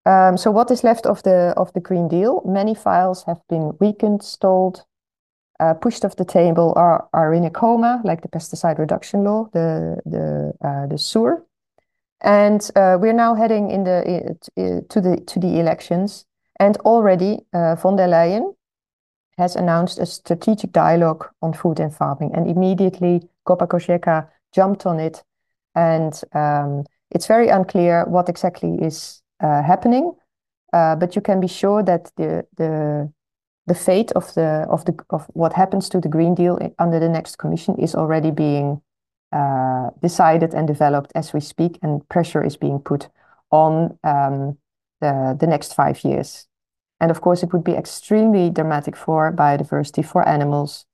Um, so what is left of the of the Green Deal? Many files have been weakened, stalled, uh, pushed off the table, are are in a coma, like the pesticide reduction law, the the uh, the SUR, and uh, we're now heading in the to the to the elections. And already uh, von der Leyen has announced a strategic dialogue on food and farming, and immediately Cogeca jumped on it and um, it's very unclear what exactly is uh, happening. Uh, but you can be sure that the the the fate of the of the of what happens to the Green Deal under the next Commission is already being uh, decided and developed as we speak, and pressure is being put on um, the the next five years. And of course, it would be extremely dramatic for biodiversity, for animals,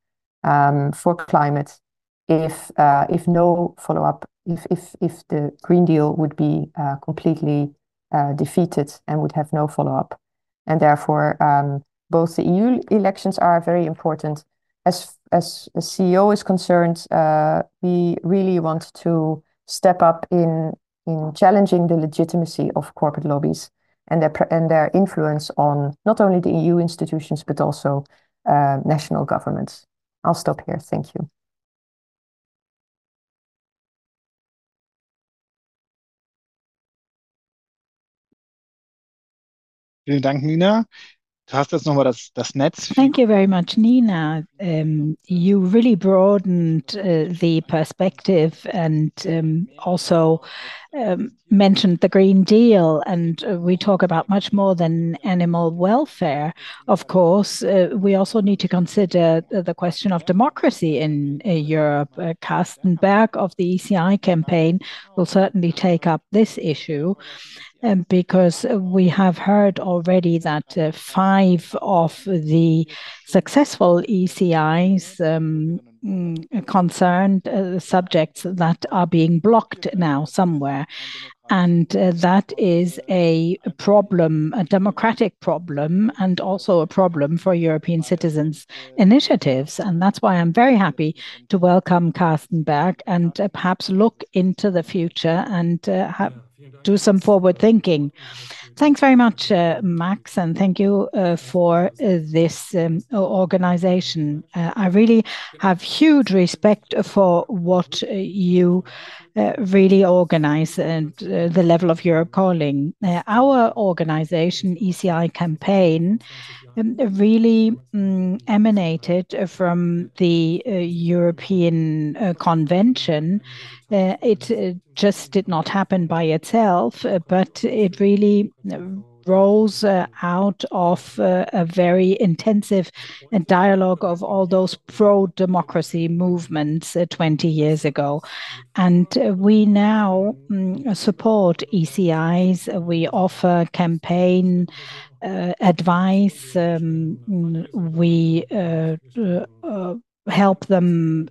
um, for climate, if uh, if no follow up, if if if the Green Deal would be uh, completely uh, defeated and would have no follow up, and therefore um, both the EU elections are very important. As as CEO is concerned, uh, we really want to step up in in challenging the legitimacy of corporate lobbies and their and their influence on not only the EU institutions but also uh, national governments. I'll stop here. Thank you. Vielen Dank, Nina. Thank you very much, Nina. Um, you really broadened uh, the perspective and um, also um, mentioned the Green Deal, and uh, we talk about much more than animal welfare. Of course, uh, we also need to consider the question of democracy in Europe. Carsten Berg of the ECI campaign will certainly take up this issue, Um, because we have heard already that uh, five of the successful ECIs um, mm, concerned uh, subjects that are being blocked now somewhere. And uh, that is a problem, a democratic problem, and also a problem for European citizens' initiatives. And that's why I'm very happy to welcome Carsten Berg and perhaps look into the future and do some forward thinking. Thanks very much, uh, Max, and thank you uh, for uh, this um, organization. I really have huge respect for what you really organize and the level of your calling. Our organization, ECI Campaign, Um, really mm, emanated from the uh, European uh, Convention. Uh, it just did not happen by itself, but it really rose out of a very intensive dialogue of all those pro-democracy movements 20 years ago. And we now mm, support ECIs. We offer campaign Uh, advice. Um, we uh, uh, help them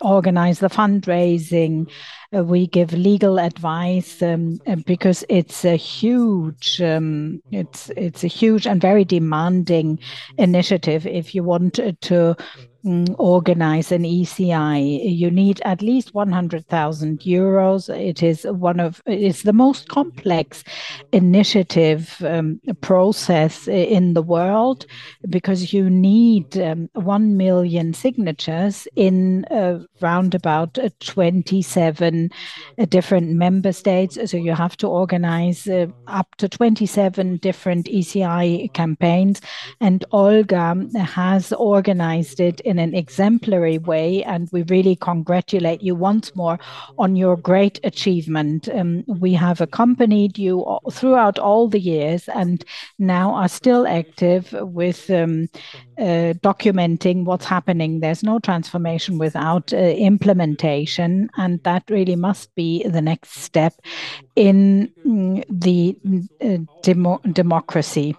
organize the fundraising. We give legal advice um, because it's a huge, um, it's it's a huge and very demanding initiative. If you want to Mm, organize an ECI, you need at least 100,000 euros. It is one of it's the most complex initiative um, process in the world because you need um, 1 million signatures in uh, round about uh, 27 uh, different member states. So you have to organize up to 27 different ECI campaigns. And Olga has organized it in an exemplary way, and we really congratulate you once more on your great achievement. Um, we have accompanied you throughout all the years and now are still active with um, uh, documenting what's happening. There's no transformation without uh, implementation, and that really must be the next step in mm, the mm, uh, democracy,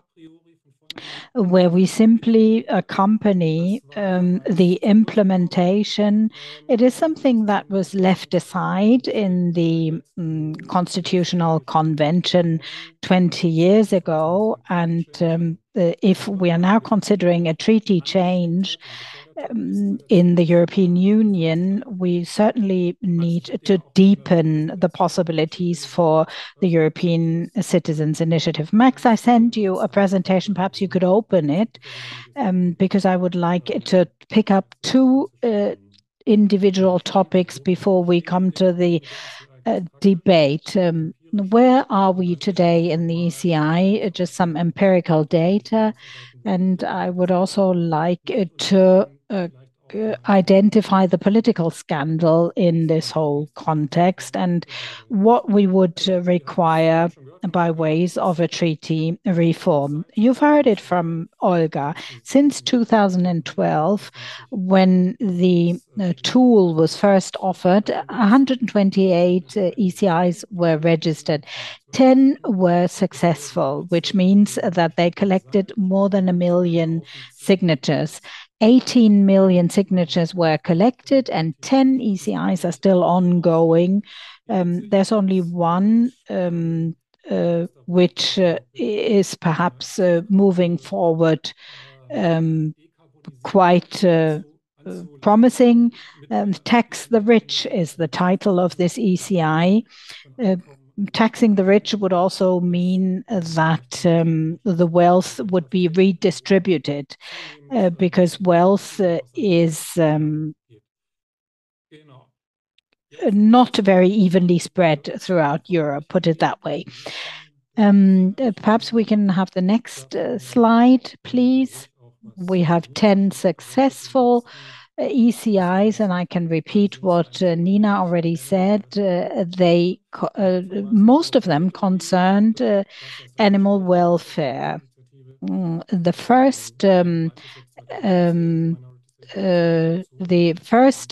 where we simply accompany um, the implementation. It is something that was left aside in the mm, Constitutional Convention 20 years ago. And um, if we are now considering a treaty change Um, in the European Union, we certainly need to deepen the possibilities for the European Citizens' Initiative. Max, I sent you a presentation. Perhaps you could open it, um, because I would like to pick up two uh, individual topics before we come to the uh, debate. Um, where are we today in the ECI? Uh, just some empirical data. And I would also like to Uh, uh, identify the political scandal in this whole context and what we would uh, require by ways of a treaty reform. You've heard it from Olga. Since 2012, when the tool was first offered, 128 ECIs were registered. 10 were successful, which means that they collected more than a 1 million signatures. 18 million signatures were collected, and 10 ECIs are still ongoing. Um, there's only one um, uh, which uh, is perhaps uh, moving forward um, quite promising. Tax the Rich is the title of this ECI. Taxing the rich would also mean that um, the wealth would be redistributed, uh, because wealth uh, is um, not very evenly spread throughout Europe, put it that way. Um, uh, perhaps we can have the next slide, please. We have 10 successful ECIs, and I can repeat mm-hmm. what uh, Nina already said. Uh, they uh, most of them concerned animal welfare. Mm, the first um, um, Uh,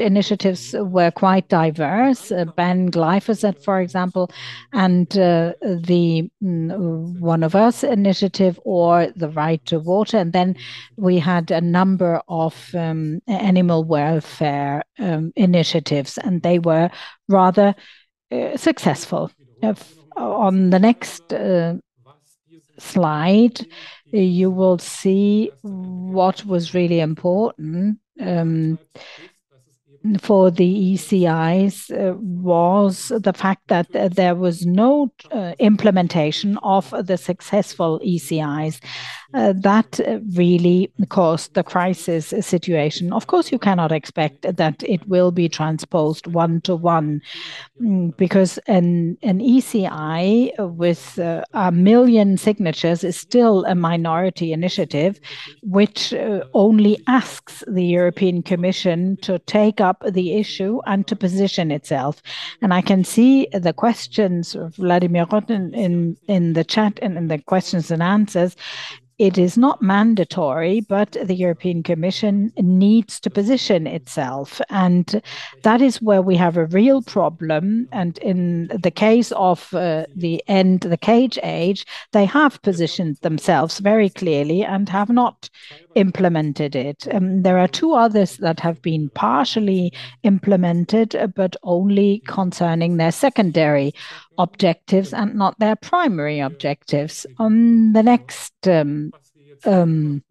initiatives were quite diverse. Uh, Ban glyphosate, for example, and uh, the mm, One of Us initiative or the Right to Water. And then we had a number of um, animal welfare um, initiatives, and they were rather successful. On the next slide, you will see what was really important um, for the ECIs uh, was the fact that there was no uh, implementation of the successful ECIs. Uh, that uh, really caused the crisis situation. Of course, you cannot expect that it will be transposed one to one, because an an ECI with uh, a 1 million signatures is still a minority initiative, which only asks the European Commission to take up the issue and to position itself. And I can see the questions of Vladimir Rotten in the chat and in the questions and answers. It is not mandatory, but the European Commission needs to position itself, and that is where we have a real problem. And in the case of uh, the End the Cage Age, they have positioned themselves very clearly and have not implemented it. Um, there are two others that have been partially implemented, uh, but only concerning their secondary objectives and not their primary objectives. On the next um, um,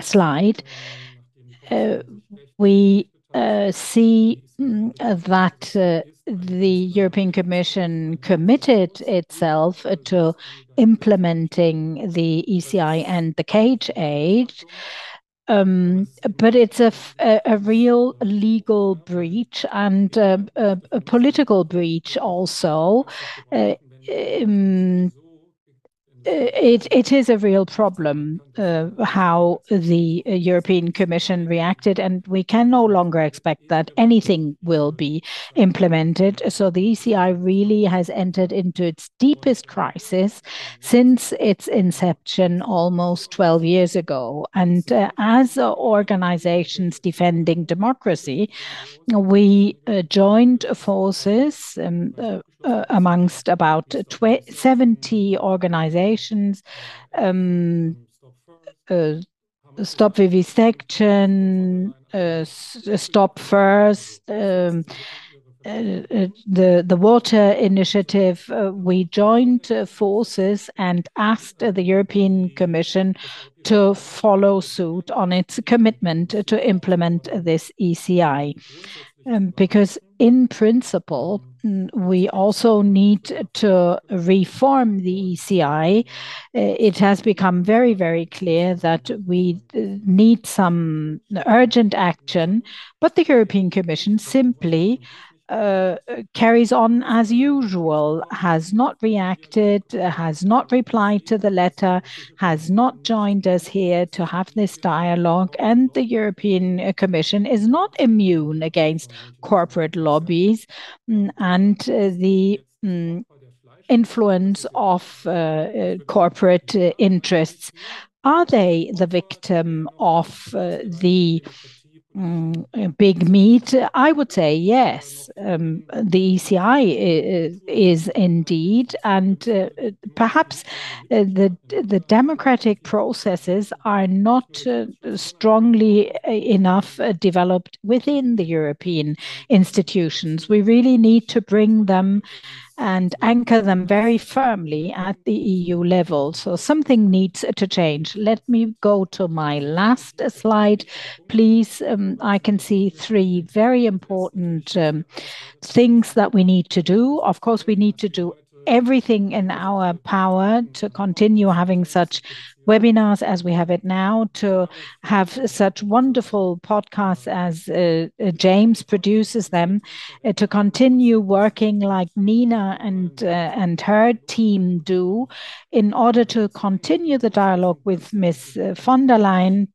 slide, uh, we Uh, see mm, that uh, the European Commission committed itself to implementing the ECI End the Cage Age. Um, it's a real legal breach and uh, a political breach also. Um, It is a real problem uh, how the European Commission reacted, and we can no longer expect that anything will be implemented. So the ECI really has entered into its deepest crisis since its inception almost 12 years ago. And uh, as organizations defending democracy, we uh, joined forces um, Uh, amongst about 70 organizations. Um, uh, Stop Vivisection, uh, Stop First, um, the Water Initiative. We joined forces and asked the European Commission to follow suit on its commitment to implement this ECI. Um, because in principle, Mm, we also need to reform the ECI. Uh, it has become very, very clear that we uh, need some urgent action, but the European Commission simply Uh, uh, carries on as usual, has not reacted, has not replied to the letter, has not joined us here to have this dialogue. And the European Commission is not immune against corporate lobbies mm, and uh, the mm, influence of corporate interests. Are they the victim of the Mm, big meat? I would say yes. Um, the ECI is indeed, and uh, perhaps uh, the democratic processes are not uh, strongly enough developed within the European institutions. We really need to bring them and anchor them very firmly at the EU level. So something needs to change. Let me go to my last slide, please. Um, I can see three very important um, things that we need to do. Of course, we need to do everything in our power to continue having such webinars as we have it now, to have such wonderful podcasts as uh, uh, James produces them, uh, to continue working like Nina and and her team do, in order to continue the dialogue with Ms. von der Leyen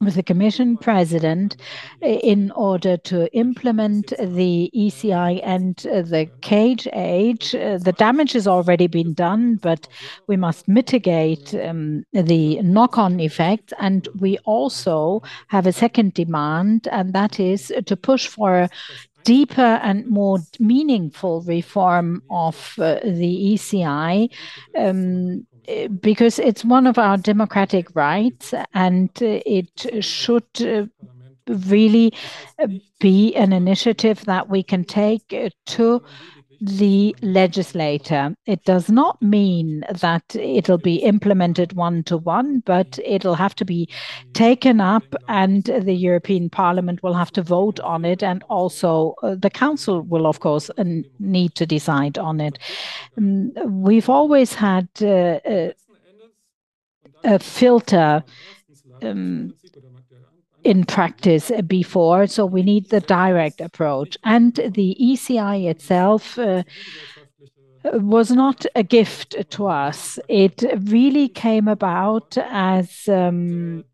with the Commission President in order to implement the ECI End the Cage Age. The damage has already been done, but we must mitigate um, the knock-on effects. And we also have a second demand, and that is to push for a deeper and more meaningful reform of uh, the ECI. Um, because it's one of our democratic rights and it should uh, really uh, be an initiative that we can take to the legislator. It does not mean that it'll be implemented one to one, but it'll have to be taken up, and the European Parliament will have to vote on it, and also uh, the Council will, of course, uh, need to decide on it. Um, we've always had uh, a, a filter. Um, in practice before. So we need the direct approach. And the ECI itself uh, was not a gift to us. It really came about as um,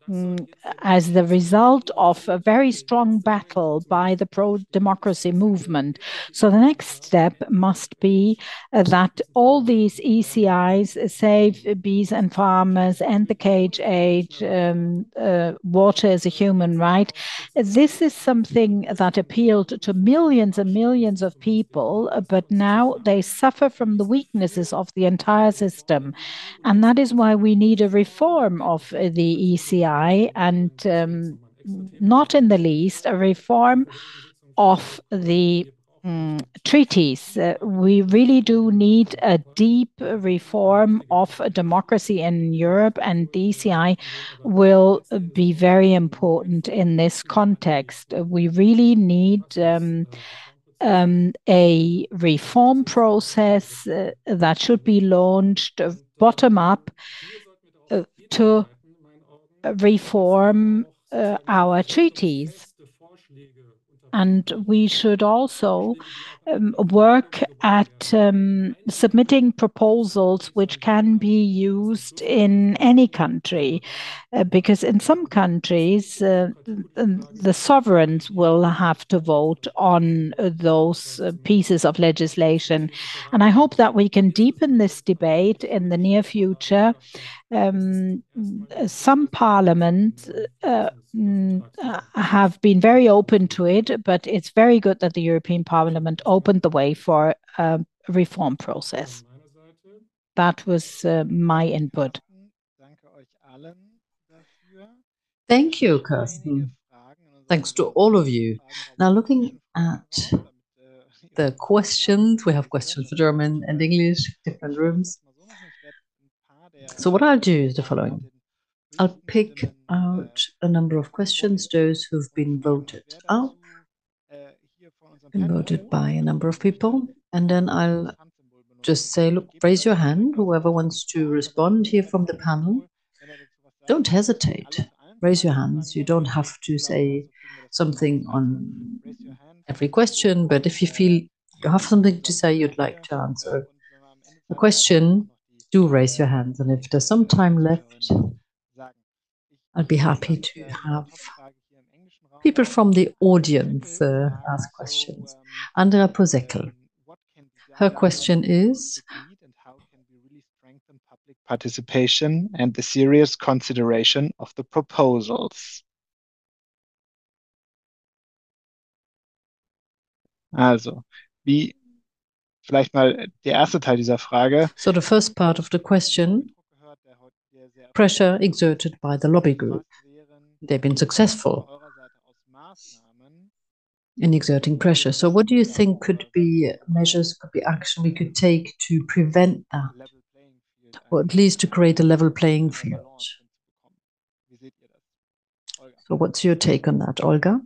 as the result of a very strong battle by the pro-democracy movement. So the next step must be uh, that all these ECIs, save bees and farmers, End the Cage Age, um, uh, water is a human right. This is something that appealed to millions and millions of people, but now they suffer from the weaknesses of the entire system. And that is why we need a reform of the ECI and um, not in the least a reform of the um, treaties. Uh, we really do need a deep reform of democracy in Europe, and DCI will be very important in this context. We really need um, um, a reform process uh, that should be launched bottom up uh, to reform uh, our treaties. And we should also um, work at um, submitting proposals which can be used in any country. Uh, because in some countries, uh, the sovereigns will have to vote on uh, those uh, pieces of legislation. And I hope that we can deepen this debate in the near future um, some parliaments uh, mm, uh, have been very open to it, but it's very good that the European Parliament opened the way for a reform process. That was uh, my input. Thank you, Carsten. Thanks to all of you. Now, looking at the questions, we have questions for German and English, different rooms. So what I'll do is the following. I'll pick out a number of questions, those who've been voted up, voted by a number of people, and then I'll just say, look, raise your hand, whoever wants to respond here from the panel. Don't hesitate. Raise your hands. You don't have to say something on every question, but if you feel you have something to say you'd like to answer a question, do raise your hands. And if there's some time left, I'd be happy to have people from the audience uh, ask questions. Andrea Posekel. Her question is participation and the serious consideration of the proposals. Also, wie vielleicht mal der erste Teil dieser Frage. So the first part of the question, pressure exerted by the lobby group. They've been successful in exerting pressure. So what do you think could be measures, could be action we could take to prevent that? Or at least to create a level playing field? So what's your take on that, Olga?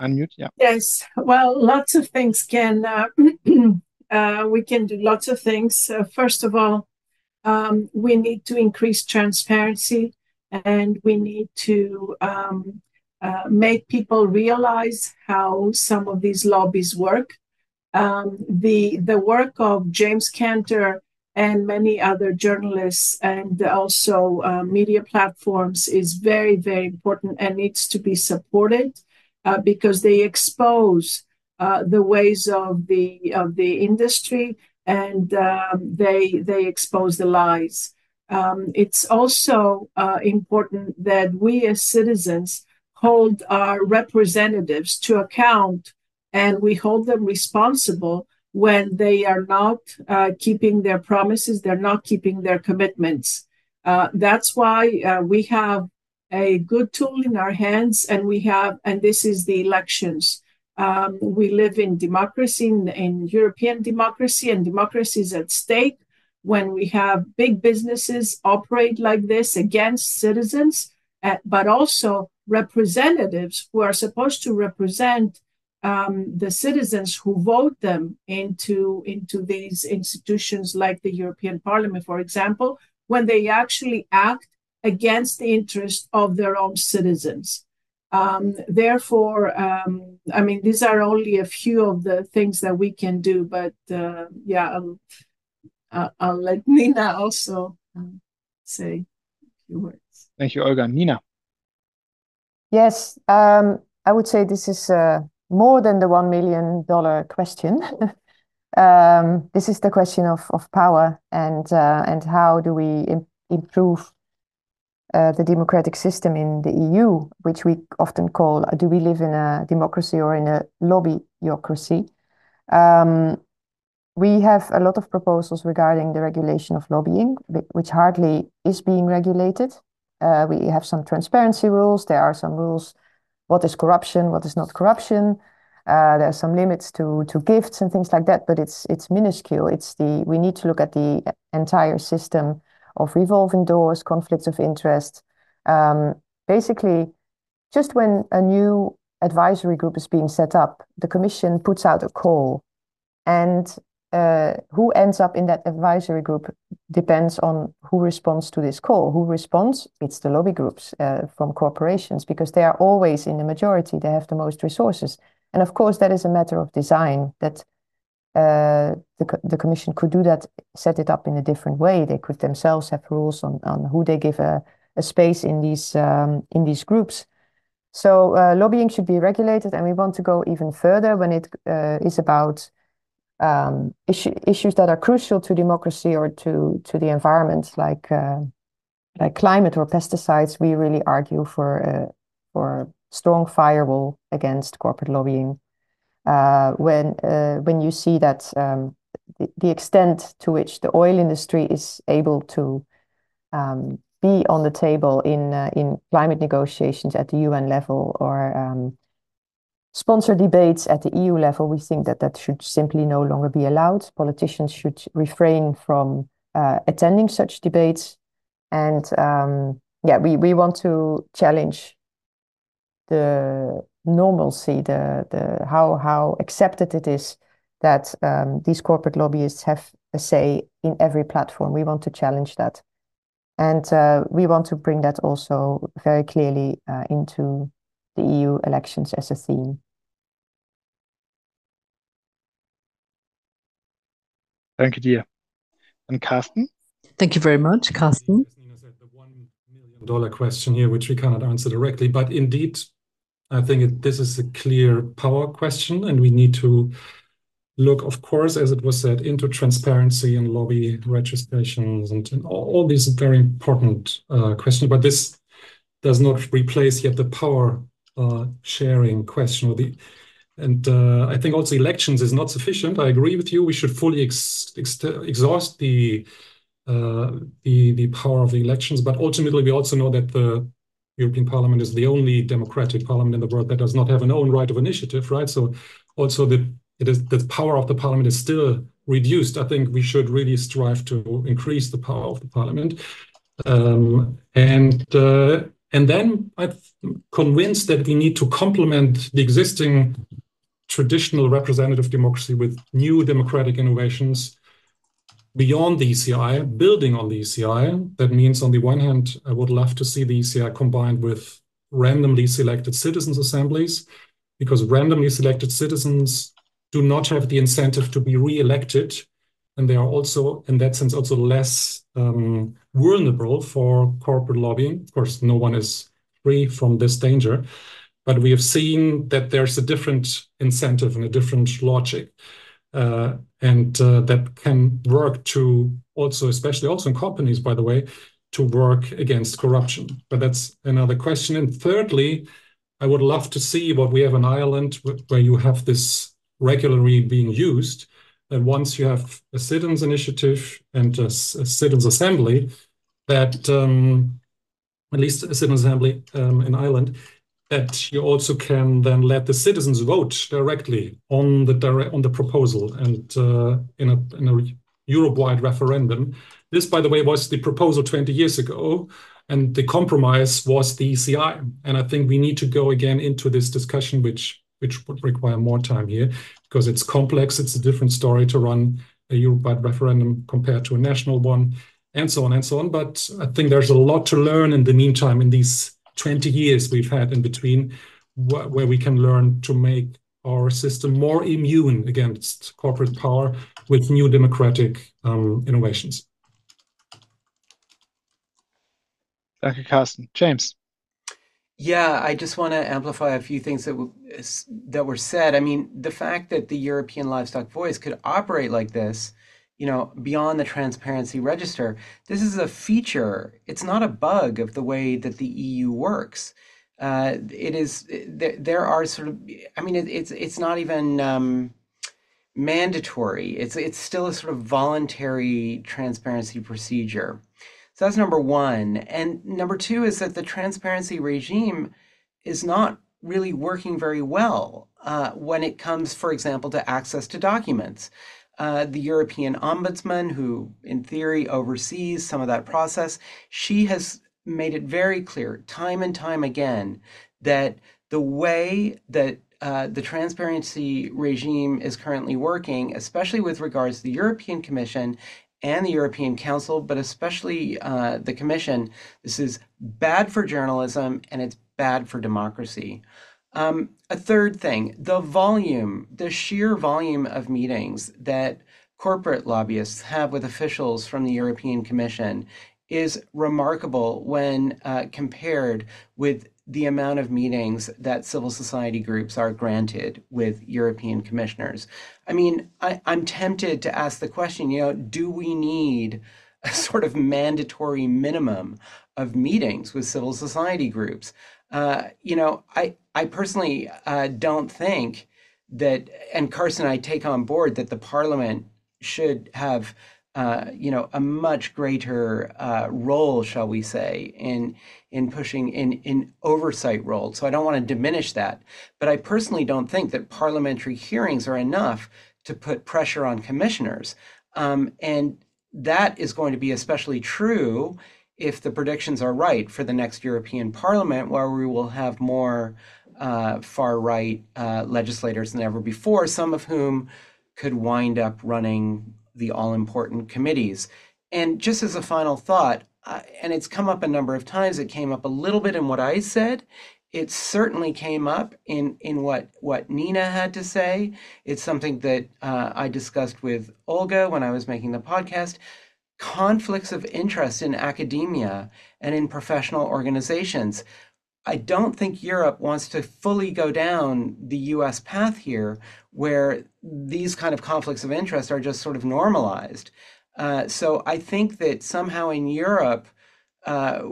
Unmute, yeah. Yes, well, lots of things can uh, uh, we can do lots of things. Uh, first of all, um, we need to increase transparency and we need to um, uh, make people realize how some of these lobbies work. Um, the the work of James Kanter and many other journalists and also uh, media platforms is very very important and needs to be supported uh, because they expose uh, the ways of the of the industry and um, they they expose the lies. Um, it's also uh, important that we as citizens hold our representatives to account and we hold them responsible when they are not uh, keeping their promises, they're not keeping their commitments. Uh, that's why uh, we have a good tool in our hands, and we have, and this is the elections. Um, we live in democracy, in, in European democracy, and democracy is at stake when we have big businesses operate like this against citizens, uh, but also representatives who are supposed to represent um, the citizens who vote them into into these institutions like the European Parliament, for example, when they actually act against the interest of their own citizens. Um, therefore, um, I mean, these are only a few of the things that we can do. But uh, yeah, I'll, I'll, I'll, let Nina also um, say a few words. Thank you, Olga. Nina. Yes, um, I would say this is uh, more than the $1 million question. um, this is the question of, of power and, uh, and how do we Im improve uh, the democratic system in the EU, which we often call, do we live in a democracy or in a lobbyocracy? Um, we have a lot of proposals regarding the regulation of lobbying, which hardly is being regulated. Uh, we have some transparency rules. There are some rules. What is corruption? What is not corruption? Uh, there are some limits to to gifts and things like that, but it's it's minuscule. It's the we need to look at the entire system of revolving doors, conflicts of interest. Um, basically, just when a new advisory group is being set up, the Commission puts out a call, and uh, who ends up in that advisory group depends on who responds to this call. Who responds? It's the lobby groups uh, from corporations because they are always in the majority. They have the most resources. And of course, that is a matter of design that uh, the, the commission could do that, set it up in a different way. They could themselves have rules on, on who they give a, a space in these um, in these groups. So uh, lobbying should be regulated, and we want to go even further when it uh, is about um, issue, issues that are crucial to democracy or to to the environment, like uh, like climate or pesticides. We really argue for uh, for strong firewall against corporate lobbying. Uh, when uh, when you see that um, the, extent to which the oil industry is able to um, be on the table in uh, in climate negotiations at the UN level or um, sponsor debates at the EU level, we think that that should simply no longer be allowed. Politicians should refrain from attending such debates, and yeah, we want to challenge the normalcy, the the how how accepted it is that um, these corporate lobbyists have a say in every platform. We want to challenge that, and uh, we want to bring that also very clearly uh, into the EU elections as a theme. Danke dir. And Carsten? Thank you very much, Carsten. The one million dollar question here, which we cannot answer directly, but indeed, I think it, this is a clear power question, and we need to look, of course, as it was said, into transparency and lobby registrations and, and all, all, these very important uh, questions. But this does not replace yet the power uh, sharing question or the and uh, I think also elections is not sufficient. I agree with you. We should fully ex ex exhaust the, uh, the the power of the elections. But ultimately, we also know that the European Parliament is the only democratic parliament in the world that does not have an own right of initiative, right? So also the it is the power of the parliament is still reduced. I think we should really strive to increase the power of the parliament. Um, and uh, and then I'm convinced that we need to complement the existing traditional representative democracy with new democratic innovations beyond the ECI, building on the ECI. That means, on the one hand, I would love to see the ECI combined with randomly selected citizens' assemblies, because randomly selected citizens do not have the incentive to be re-elected, and they are also, in that sense, also less um, vulnerable for corporate lobbying. Of course, no one is free from this danger, but we have seen that there's a different incentive and a different logic. Uh, and uh, that can work to also, especially also in companies, by the way, to work against corruption. But that's another question. And thirdly, I would love to see what we have in Ireland, where you have this regularly being used. And once you have a citizens initiative and a, a citizens assembly, that um, at least a citizens assembly um, in Ireland, that you also can then let the citizens vote directly on the direct on the proposal and uh, in a in a Europe-wide referendum. This, by the way, was the proposal 20 years ago, and the compromise was the ECI. And I think we need to go again into this discussion, which which would require more time here because it's complex. It's a different story to run a Europe-wide referendum compared to a national one, and so on and so on. But I think there's a lot to learn in the meantime in these 20 years we've had in between wh where we can learn to make our system more immune against corporate power with new democratic um, innovations. Danke, Carsten. James. Yeah, I just want to amplify a few things that that were said. I mean, the fact that the European Livestock Voice could operate like this you know, beyond the transparency register. This is a feature. It's not a bug of the way that the EU works. Uh, it is there, there. are sort of. I mean, it, it's it's not even um, mandatory. It's it's still a sort of voluntary transparency procedure. So that's number one. And number two is that the transparency regime is not really working very well uh, when it comes, for example, to access to documents. Uh, the European Ombudsman, who in theory oversees some of that process, she has made it very clear time and time again that the way that uh, the transparency regime is currently working, especially with regards to the European Commission and the European Council, but especially uh, the Commission, this is bad for journalism and it's bad for democracy. Um, a third thing, the volume, the sheer volume of meetings that corporate lobbyists have with officials from the European Commission is remarkable when uh, compared with the amount of meetings that civil society groups are granted with European commissioners. I mean, I, am tempted to ask the question, you know, do we need a sort of mandatory minimum of meetings with civil society groups? Uh, you know, I, I personally uh, don't think that, and Carsten, I take on board that the parliament should have, uh, you know, a much greater uh, role, shall we say, in in pushing in in oversight role. So I don't want to diminish that, but I personally don't think that parliamentary hearings are enough to put pressure on commissioners, um, and that is going to be especially true if the predictions are right for the next European Parliament, where we will have more uh, far right uh, legislators than ever before, some of whom could wind up running the all important committees. And just as a final thought, uh, and it's come up a number of times, it came up a little bit in what I said. It certainly came up in, in what, what Nina had to say. It's something that uh, I discussed with Olga when I was making the podcast conflicts of interest in academia and in professional organizations. I don't think Europe wants to fully go down the US path here, where these kind of conflicts of interest are just sort of normalized. Uh, so I think that somehow in Europe, uh,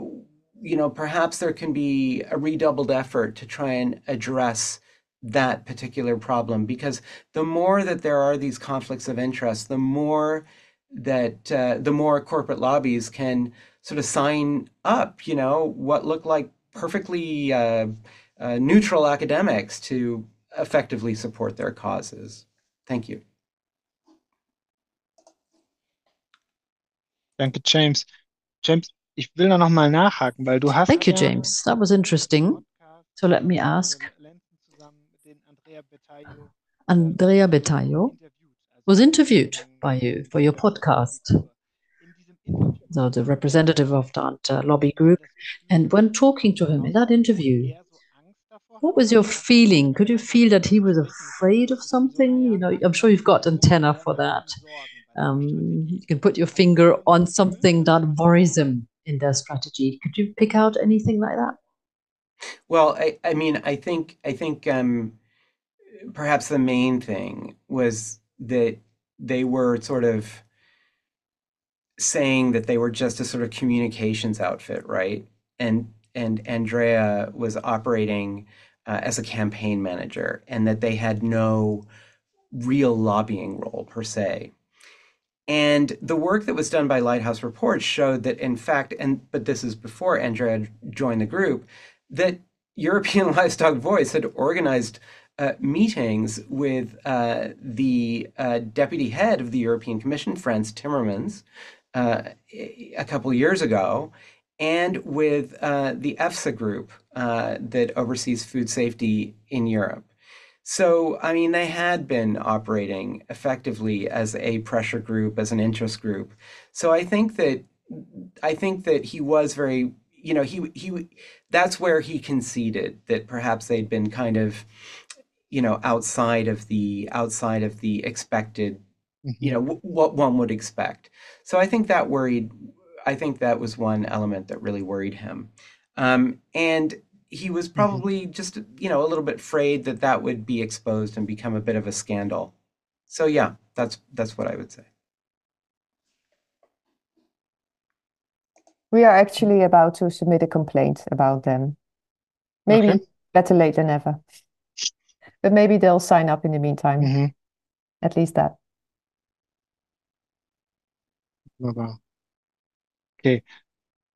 you know, perhaps there can be a redoubled effort to try and address that particular problem because the more that there are these conflicts of interest, the more that uh, the more corporate lobbies can sort of sign up, you know, what look like perfectly uh, uh, neutral academics to effectively support their causes. Thank you. Danke, James. James, ich will da noch mal nachhaken, weil du hast. Thank you, James. That was interesting. So let me ask. Andrea Betayo was interviewed by you for your podcast. The representative of that uh, lobby group. And when talking to him in that interview, what was your feeling? Could you feel that he was afraid of something? You know, I'm sure you've got antenna for that. Um, you can put your finger on something that worries him in their strategy. Could you pick out anything like that? Well, I, I mean, I think I think um, perhaps the main thing was that they were sort of saying that they were just a sort of communications outfit, right? And and Andrea was operating uh, as a campaign manager, and that they had no real lobbying role per se. And the work that was done by Lighthouse Reports showed that, in fact, and but this is before Andrea joined the group, that European Livestock Voice had organized uh, meetings with uh, the uh, deputy head of the European Commission, Frans Timmermans, uh, a couple years ago, and with uh, the EFSA group uh, that oversees food safety in Europe. So, I mean, they had been operating effectively as a pressure group, as an interest group. So, I think that I think that he was very, you know, he he that's where he conceded that perhaps they'd been kind of, you know, outside of the outside of the expected, you know, w- what one would expect. So, I think that worried. I think that was one element that really worried him. Um, and he was probably just you know a little bit afraid that that would be exposed and become a bit of a scandal so yeah that's that's what i would say We are actually about to submit a complaint about them. Maybe Okay. better late than never. But maybe they'll sign up in the meantime. Mhm. At least that. Wunderbar. Okay,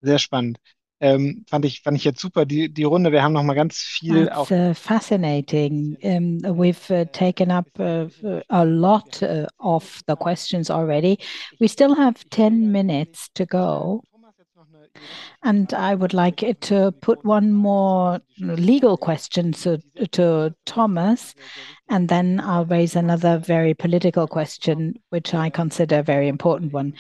sehr spannend. Ähm, fand ich, fand ich jetzt super, die, die Runde. Wir haben noch mal ganz viel auch. That's uh, fascinating. Um, we've uh, taken up uh, a lot uh, of the questions already. We still have 10 minutes to go. And I would like to put one more legal question to, to Thomas, and then I'll raise another very political question, which I consider a very important one.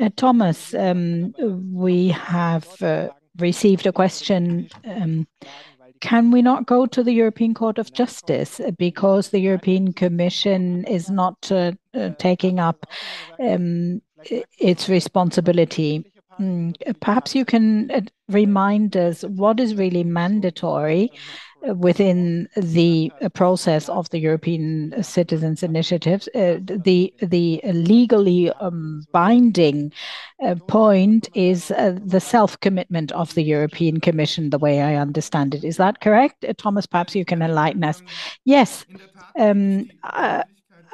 Uh, Thomas, um, we have uh, received a question. Um, can we not go to the European Court of Justice because the European Commission is not uh, uh, taking up um, its responsibility? Mm, Perhaps you can uh, remind us what is really mandatory within the uh, process of the European Citizens Initiatives. Uh, the the legally um, binding point is the self-commitment of the European Commission, the way I understand it. Is that correct? Thomas, perhaps you can enlighten us. Yes.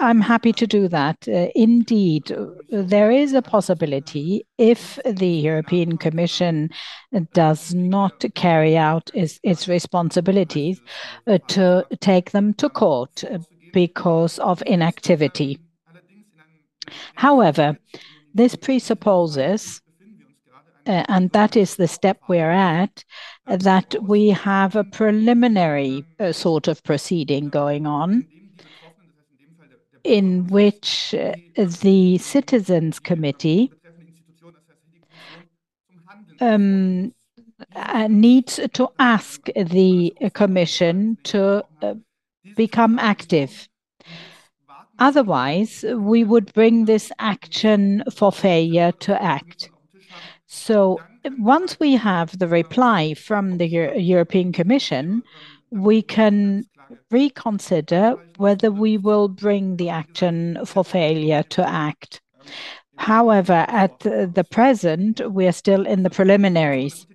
I'm happy to do that. Uh, indeed, uh, there is a possibility if the European Commission does not carry out its, its responsibilities uh, to take them to court because of inactivity. However, this presupposes, uh, and that is the step we're at, that we have a preliminary uh, sort of proceeding going on in which uh, the Citizens Committee um, uh, needs to ask the Commission to uh, become active. Otherwise, we would bring this action for failure to act. So once we have the reply from the Euro European Commission, we can reconsider whether we will bring the action for failure to act. However, at the present, we are still in the preliminaries.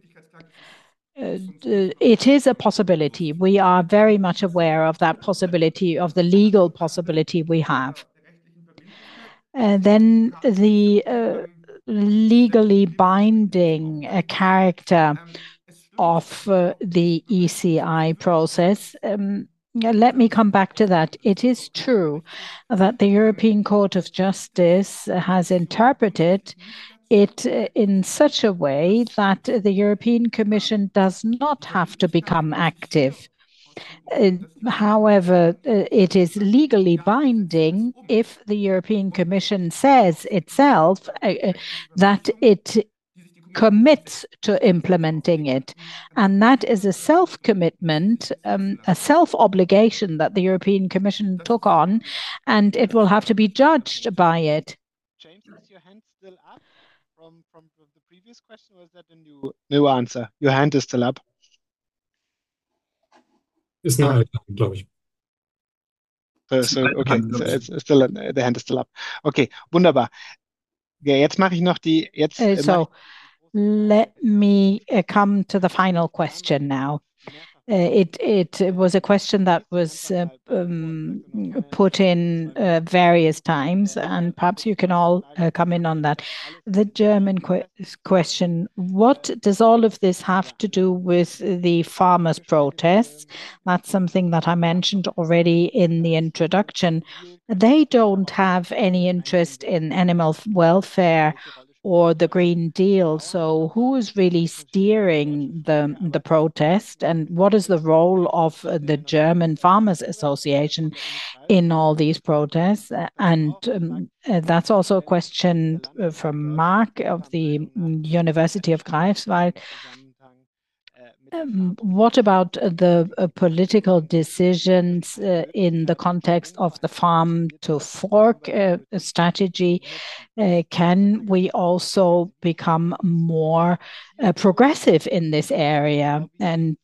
Uh, it is a possibility. We are very much aware of that possibility, of the legal possibility we have. And then the uh, legally binding uh, character of uh, the ECI process. Let me come back to that. It is true that the European Court of Justice has interpreted it uh, in such a way that the European Commission does not have to become active. Uh, however, uh, it is legally binding if the European Commission says itself that it commits to implementing it. And that is a self-commitment, um, a self-obligation that the European Commission took on, and it will have to be judged by it. James, is your hand still up from from the previous question, or is that a new new answer? Your hand is still up. It's not, glaube ich. Okay. The hand is still up. Okay, wunderbar. Jetzt mache ich noch die. Äh, Let me uh, come to the final question now. Uh, it was a question that was uh, um, put in various times, and perhaps you can all come in on that. The German question, what does all of this have to do with the farmers' protests? That's something that I mentioned already in the introduction. They don't have any interest in animal welfare or the Green Deal. So, who is really steering the the protest, and what is the role of uh, the German Farmers Association in all these protests? And um, uh, that's also a question uh, from Mark of the University of Greifswald. Um, what about uh, the uh, political decisions uh, in the context of the Farm to Fork strategy? Can we also become more progressive in this area? And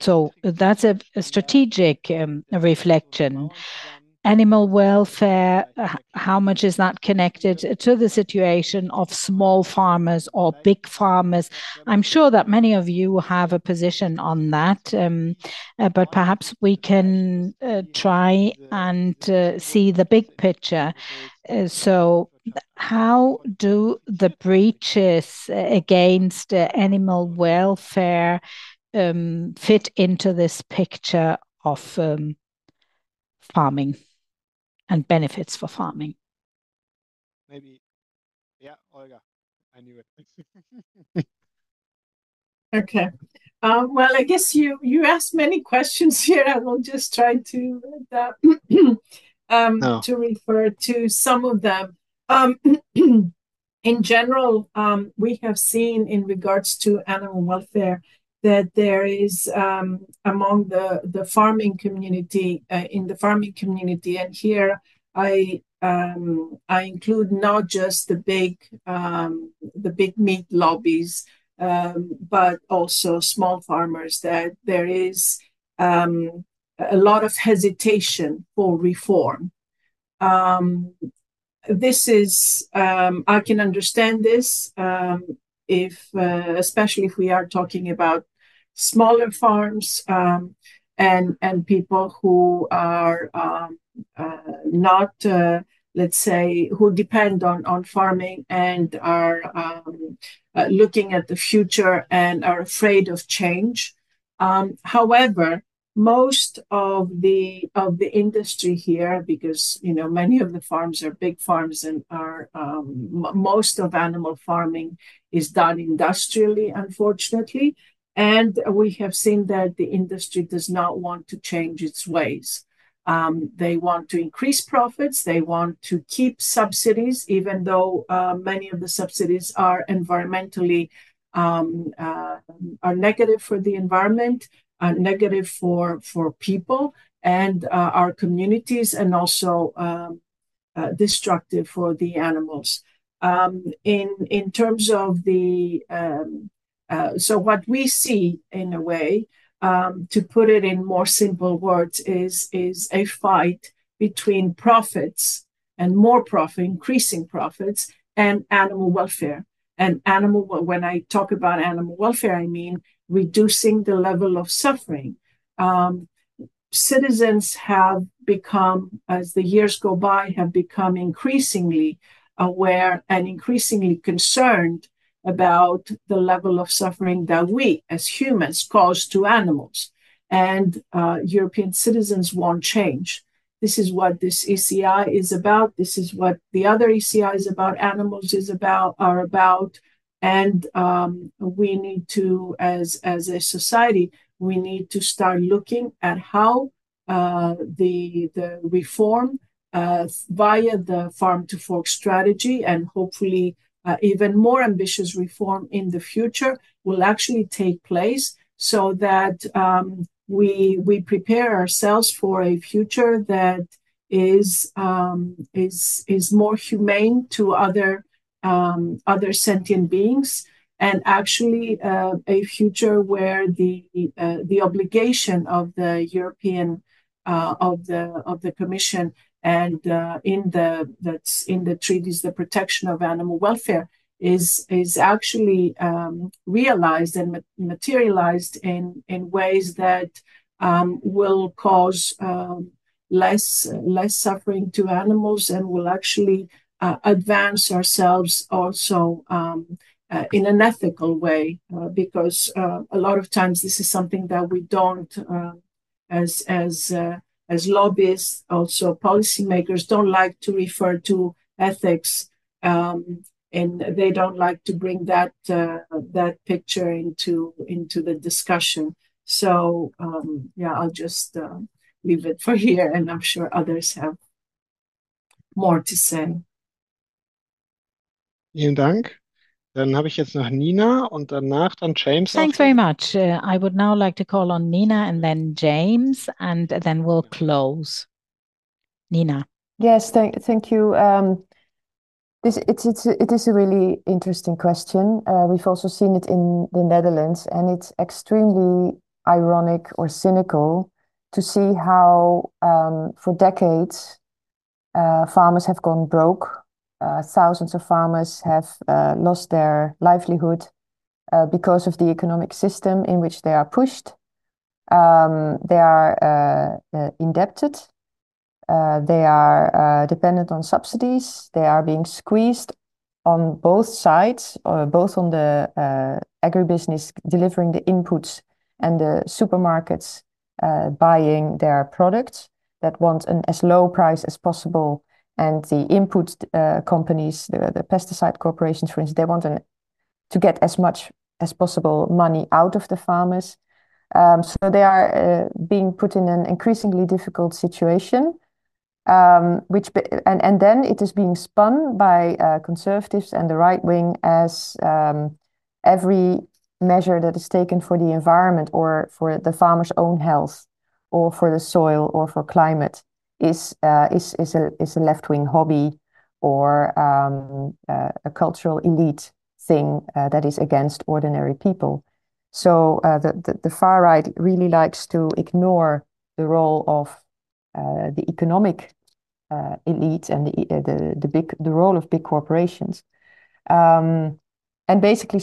so that's a strategic um, reflection. Animal welfare, how much is that connected to the situation of small farmers or big farmers? I'm sure that many of you have a position on that, um, uh, but perhaps we can uh, try and uh, see the big picture. So, how do the breaches against animal welfare um, fit into this picture of um, farming and benefits for farming? Maybe. Yeah, oh, Olga. I knew it. Okay. Um, well, I guess you you asked many questions here. I will just try to um, oh. to refer to some of them. Um, in general, we have seen in regards to animal welfare that there is um, among the the farming community, uh, in the farming community, and here I um, I include not just the big um, the big meat lobbies, um, but also small farmers, that there is a lot of hesitation for reform. This is I can understand this, if uh, especially if we are talking about smaller farms, um, and and people who are um, uh, not, uh, let's say, who depend on on farming and are um, uh, looking at the future and are afraid of change. However, most of the of the industry here, because you know many of the farms are big farms and are most of animal farming is done industrially, unfortunately, and we have seen that the industry does not want to change its ways. Um, they want to increase profits. They want to keep subsidies, even though uh, many of the subsidies are environmentally um, uh, are negative for the environment, negative for for people and uh, our communities, and also um, destructive for the animals. Uh, what we see, in a way, um, to put it in more simple words, is is a fight between profits and more profit, increasing profits, and animal welfare. And animal, when I talk about animal welfare, I mean reducing the level of suffering. Um, citizens have become, as the years go by, have become increasingly aware and increasingly concerned about the level of suffering that we, as humans, cause to animals. And European citizens want change. This is what this ECI is about. This is what the other ECIs about animals is about are about. And we need to, as a society, we need to start looking at how uh, the the reform uh, via the farm to fork strategy and hopefully uh, even more ambitious reform in the future will actually take place so that um, we we prepare ourselves for a future that is um, is is more humane to other um, other sentient beings and actually uh, a future where the uh, the obligation of the European uh, of the of the Commission and uh, in the that's in the treaties the protection of animal welfare is is actually um, realized and materialized in in ways that um, will cause um, less less suffering to animals and will actually uh, advance ourselves also um, uh, in an ethical way uh, because uh, a lot of times this is something that we don't uh, as as as lobbyists, also policymakers don't like to refer to ethics, um, and they don't like to bring that uh, that picture into into the discussion. So um, yeah, I'll just uh, leave it for here, and I'm sure others have more to say. Vielen Dank. Dann habe ich jetzt noch Nina und danach dann James. Thanks very much. Uh, I would now like to call on Nina and then James, and then we'll close. Nina. Yes, thank, thank you. Um, this it's it's it is a really interesting question. Uh, we've also seen it in the Netherlands, and it's extremely ironic or cynical to see how um, for decades uh, farmers have gone broke uh, thousands of farmers have uh, lost their livelihood uh, because of the economic system in which they are pushed. Um, they are indebted. they are dependent on subsidies. They are being squeezed on both sides, both on the agribusiness delivering the inputs and the supermarkets buying their products that want an as low price as possible and the input uh, companies, the, the pesticide corporations, for instance, they want an, to get as much as possible money out of the farmers. Um, so they are uh, being put in an increasingly difficult situation, um, which and and then it is being spun by uh, conservatives and the right wing as um, every measure that is taken for the environment or for the farmer's own health or for the soil or for climate is uh, is is a is a left wing hobby or um, uh, a cultural elite thing uh, that is against ordinary people. So uh, the, the, the far right really likes to ignore the role of uh, the economic uh, elite and the the the big the role of big corporations, um, and basically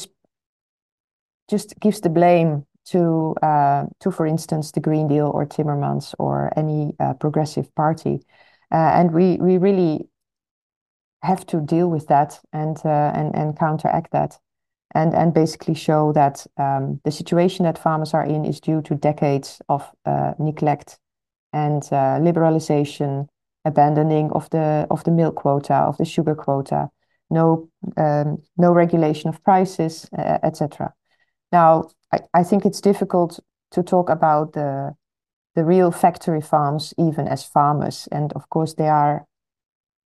just gives the blame to, uh, to for instance, the Green Deal or Timmermans or any uh, progressive party. Uh, and we, we really have to deal with that and, uh, and, and counteract that. And, and basically show that um, the situation that farmers are in is due to decades of uh, neglect and uh, liberalization, abandoning of the of the milk quota, of the sugar quota, no um, no regulation of prices, etc. Now, I, I think it's difficult to talk about the the real factory farms even as farmers. And of course, there are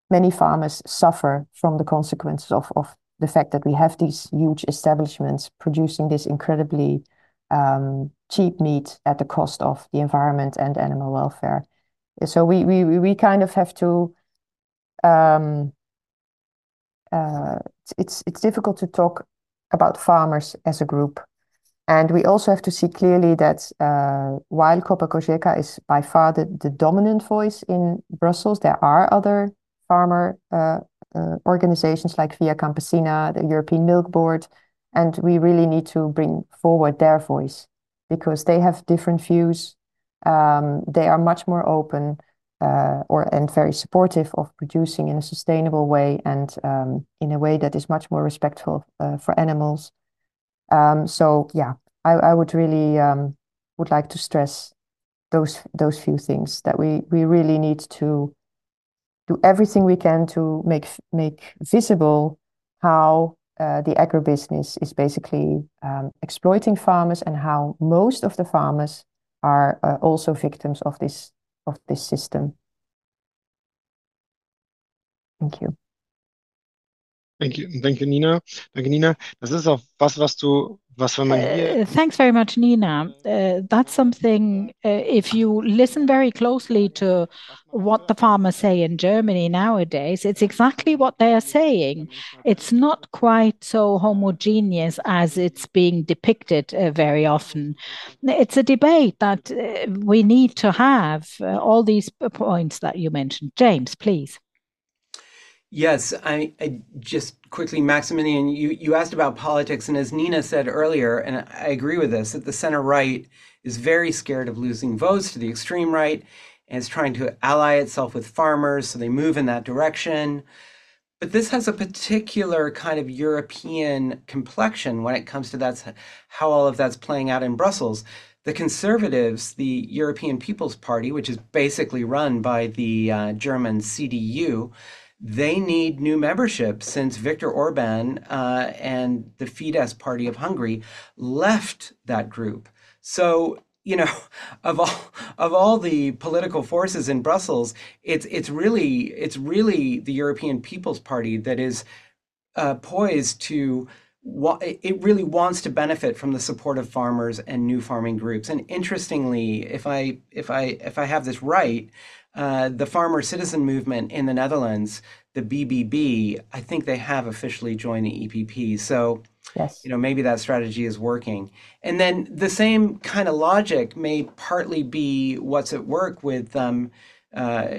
many farmers suffer from the consequences of, of the fact that we have these huge establishments producing this incredibly um, cheap meat at the cost of the environment and animal welfare. So we we we kind of have to. Um, uh, it's it's difficult to talk about farmers as a group and we also have to see clearly that uh, while Copa Cogeca is by far the, the, dominant voice in Brussels, there are other farmer uh, uh, organizations like Via Campesina, the European Milk Board, and we really need to bring forward their voice because they have different views. Um, they are much more open uh, or and very supportive of producing in a sustainable way and um, in a way that is much more respectful uh, for animals um, so yeah, I, I would really um, would like to stress those those few things that we we really need to do everything we can to make make visible how uh, the agribusiness is basically um, exploiting farmers and how most of the farmers are uh, also victims of this of this system. Thank you. Thank you. Thank you, Nina. Danke, Nina. Das ist auch was, was du. Uh, thanks very much, Nina. Uh, that's something, uh, if you listen very closely to what the farmers say in Germany nowadays, it's exactly what they are saying. It's not quite so homogeneous as it's being depicted uh, very often. It's a debate that uh, we need to have, uh, all these points that you mentioned. James, please. Yes, I, I, just quickly, Maximilian, you, you asked about politics, and as Nina said earlier, and I agree with this, that the center right is very scared of losing votes to the extreme right and is trying to ally itself with farmers, so they move in that direction. But this has a particular kind of European complexion when it comes to that's how all of that's playing out in Brussels. The Conservatives, the European People's Party, which is basically run by the uh, German CDU, they need new membership since Viktor Orban uh, and the Fidesz party of Hungary left that group. So you know, of all of all the political forces in Brussels, it's it's really it's really the European People's Party that is uh, poised to. It really wants to benefit from the support of farmers and new farming groups. And interestingly, if I if I if I have this right, uh, the farmer citizen movement in the Netherlands, the BBB, I think they have officially joined the EPP. So, yes. you know, maybe that strategy is working. And then the same kind of logic may partly be what's at work with um, uh,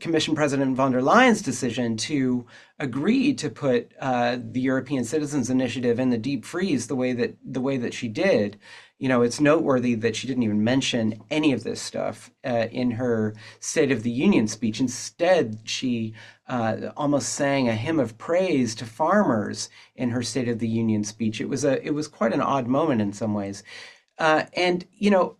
Commission President von der Leyen's decision to agree to put uh, the European Citizens Initiative in the deep freeze the way that the way that she did you know, it's noteworthy that she didn't even mention any of this stuff uh, in her State of the Union speech. Instead, she uh, almost sang a hymn of praise to farmers in her State of the Union speech. It was a it was quite an odd moment in some ways, uh, and you know.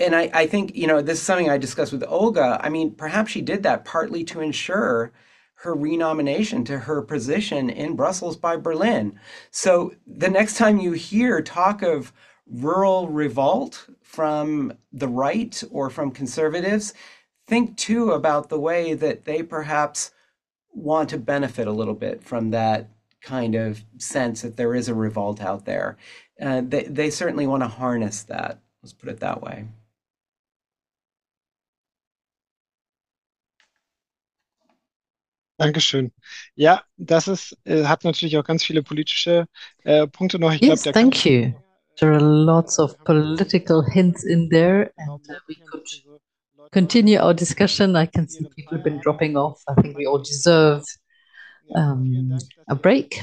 And I, I think, you know, this is something I discussed with Olga. I mean, perhaps she did that partly to ensure her renomination to her position in Brussels by Berlin. So the next time you hear talk of rural revolt from the right or from conservatives, think too about the way that they perhaps want to benefit a little bit from that kind of sense that there is a revolt out there. Uh, they, they certainly want to harness that. Let's put it that way. Dankeschön. Ja, das ist, äh, hat natürlich auch ganz viele politische äh, Punkte noch. Ich yes, glaub, thank you. There are lots of political hints in there, and uh, we could continue our discussion. I can see people have been dropping off. I think we all deserve um, a break.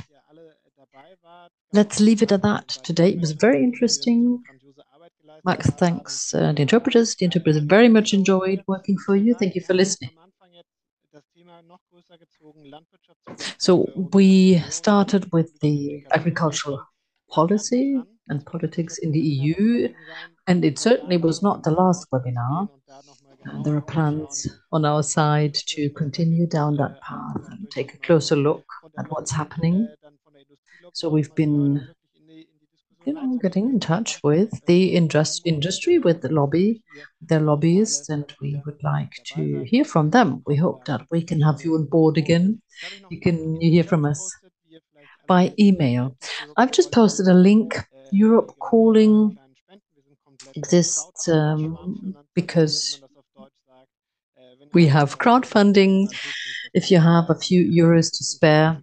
Let's leave it at that today. It was very interesting. Max, thanks uh, the interpreters. The interpreters very much enjoyed working for you. Thank you for listening. So we started with the agricultural policy and politics in the EU, and it certainly was not the last webinar. And there are plans on our side to continue down that path and take a closer look at what's happening. So we've been you know, getting in touch with the industry, with the lobby, their lobbyists, and we would like to hear from them. We hope that we can have you on board again. You can hear from us by email. I've just posted a link. Europe Calling exists um, because we have crowdfunding. If you have a few euros to spare,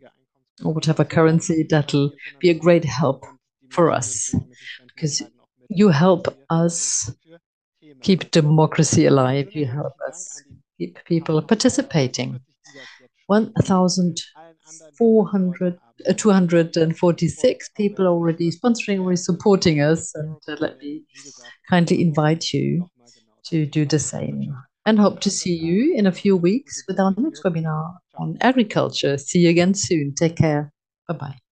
or whatever currency, that'll be a great help for us because you help us keep democracy alive. You help us keep people participating. 1,400, uh, 246 people already sponsoring or supporting us. And uh, let me kindly invite you to do the same. And hope to see you in a few weeks with our next webinar on agriculture. See you again soon. Take care. Bye bye.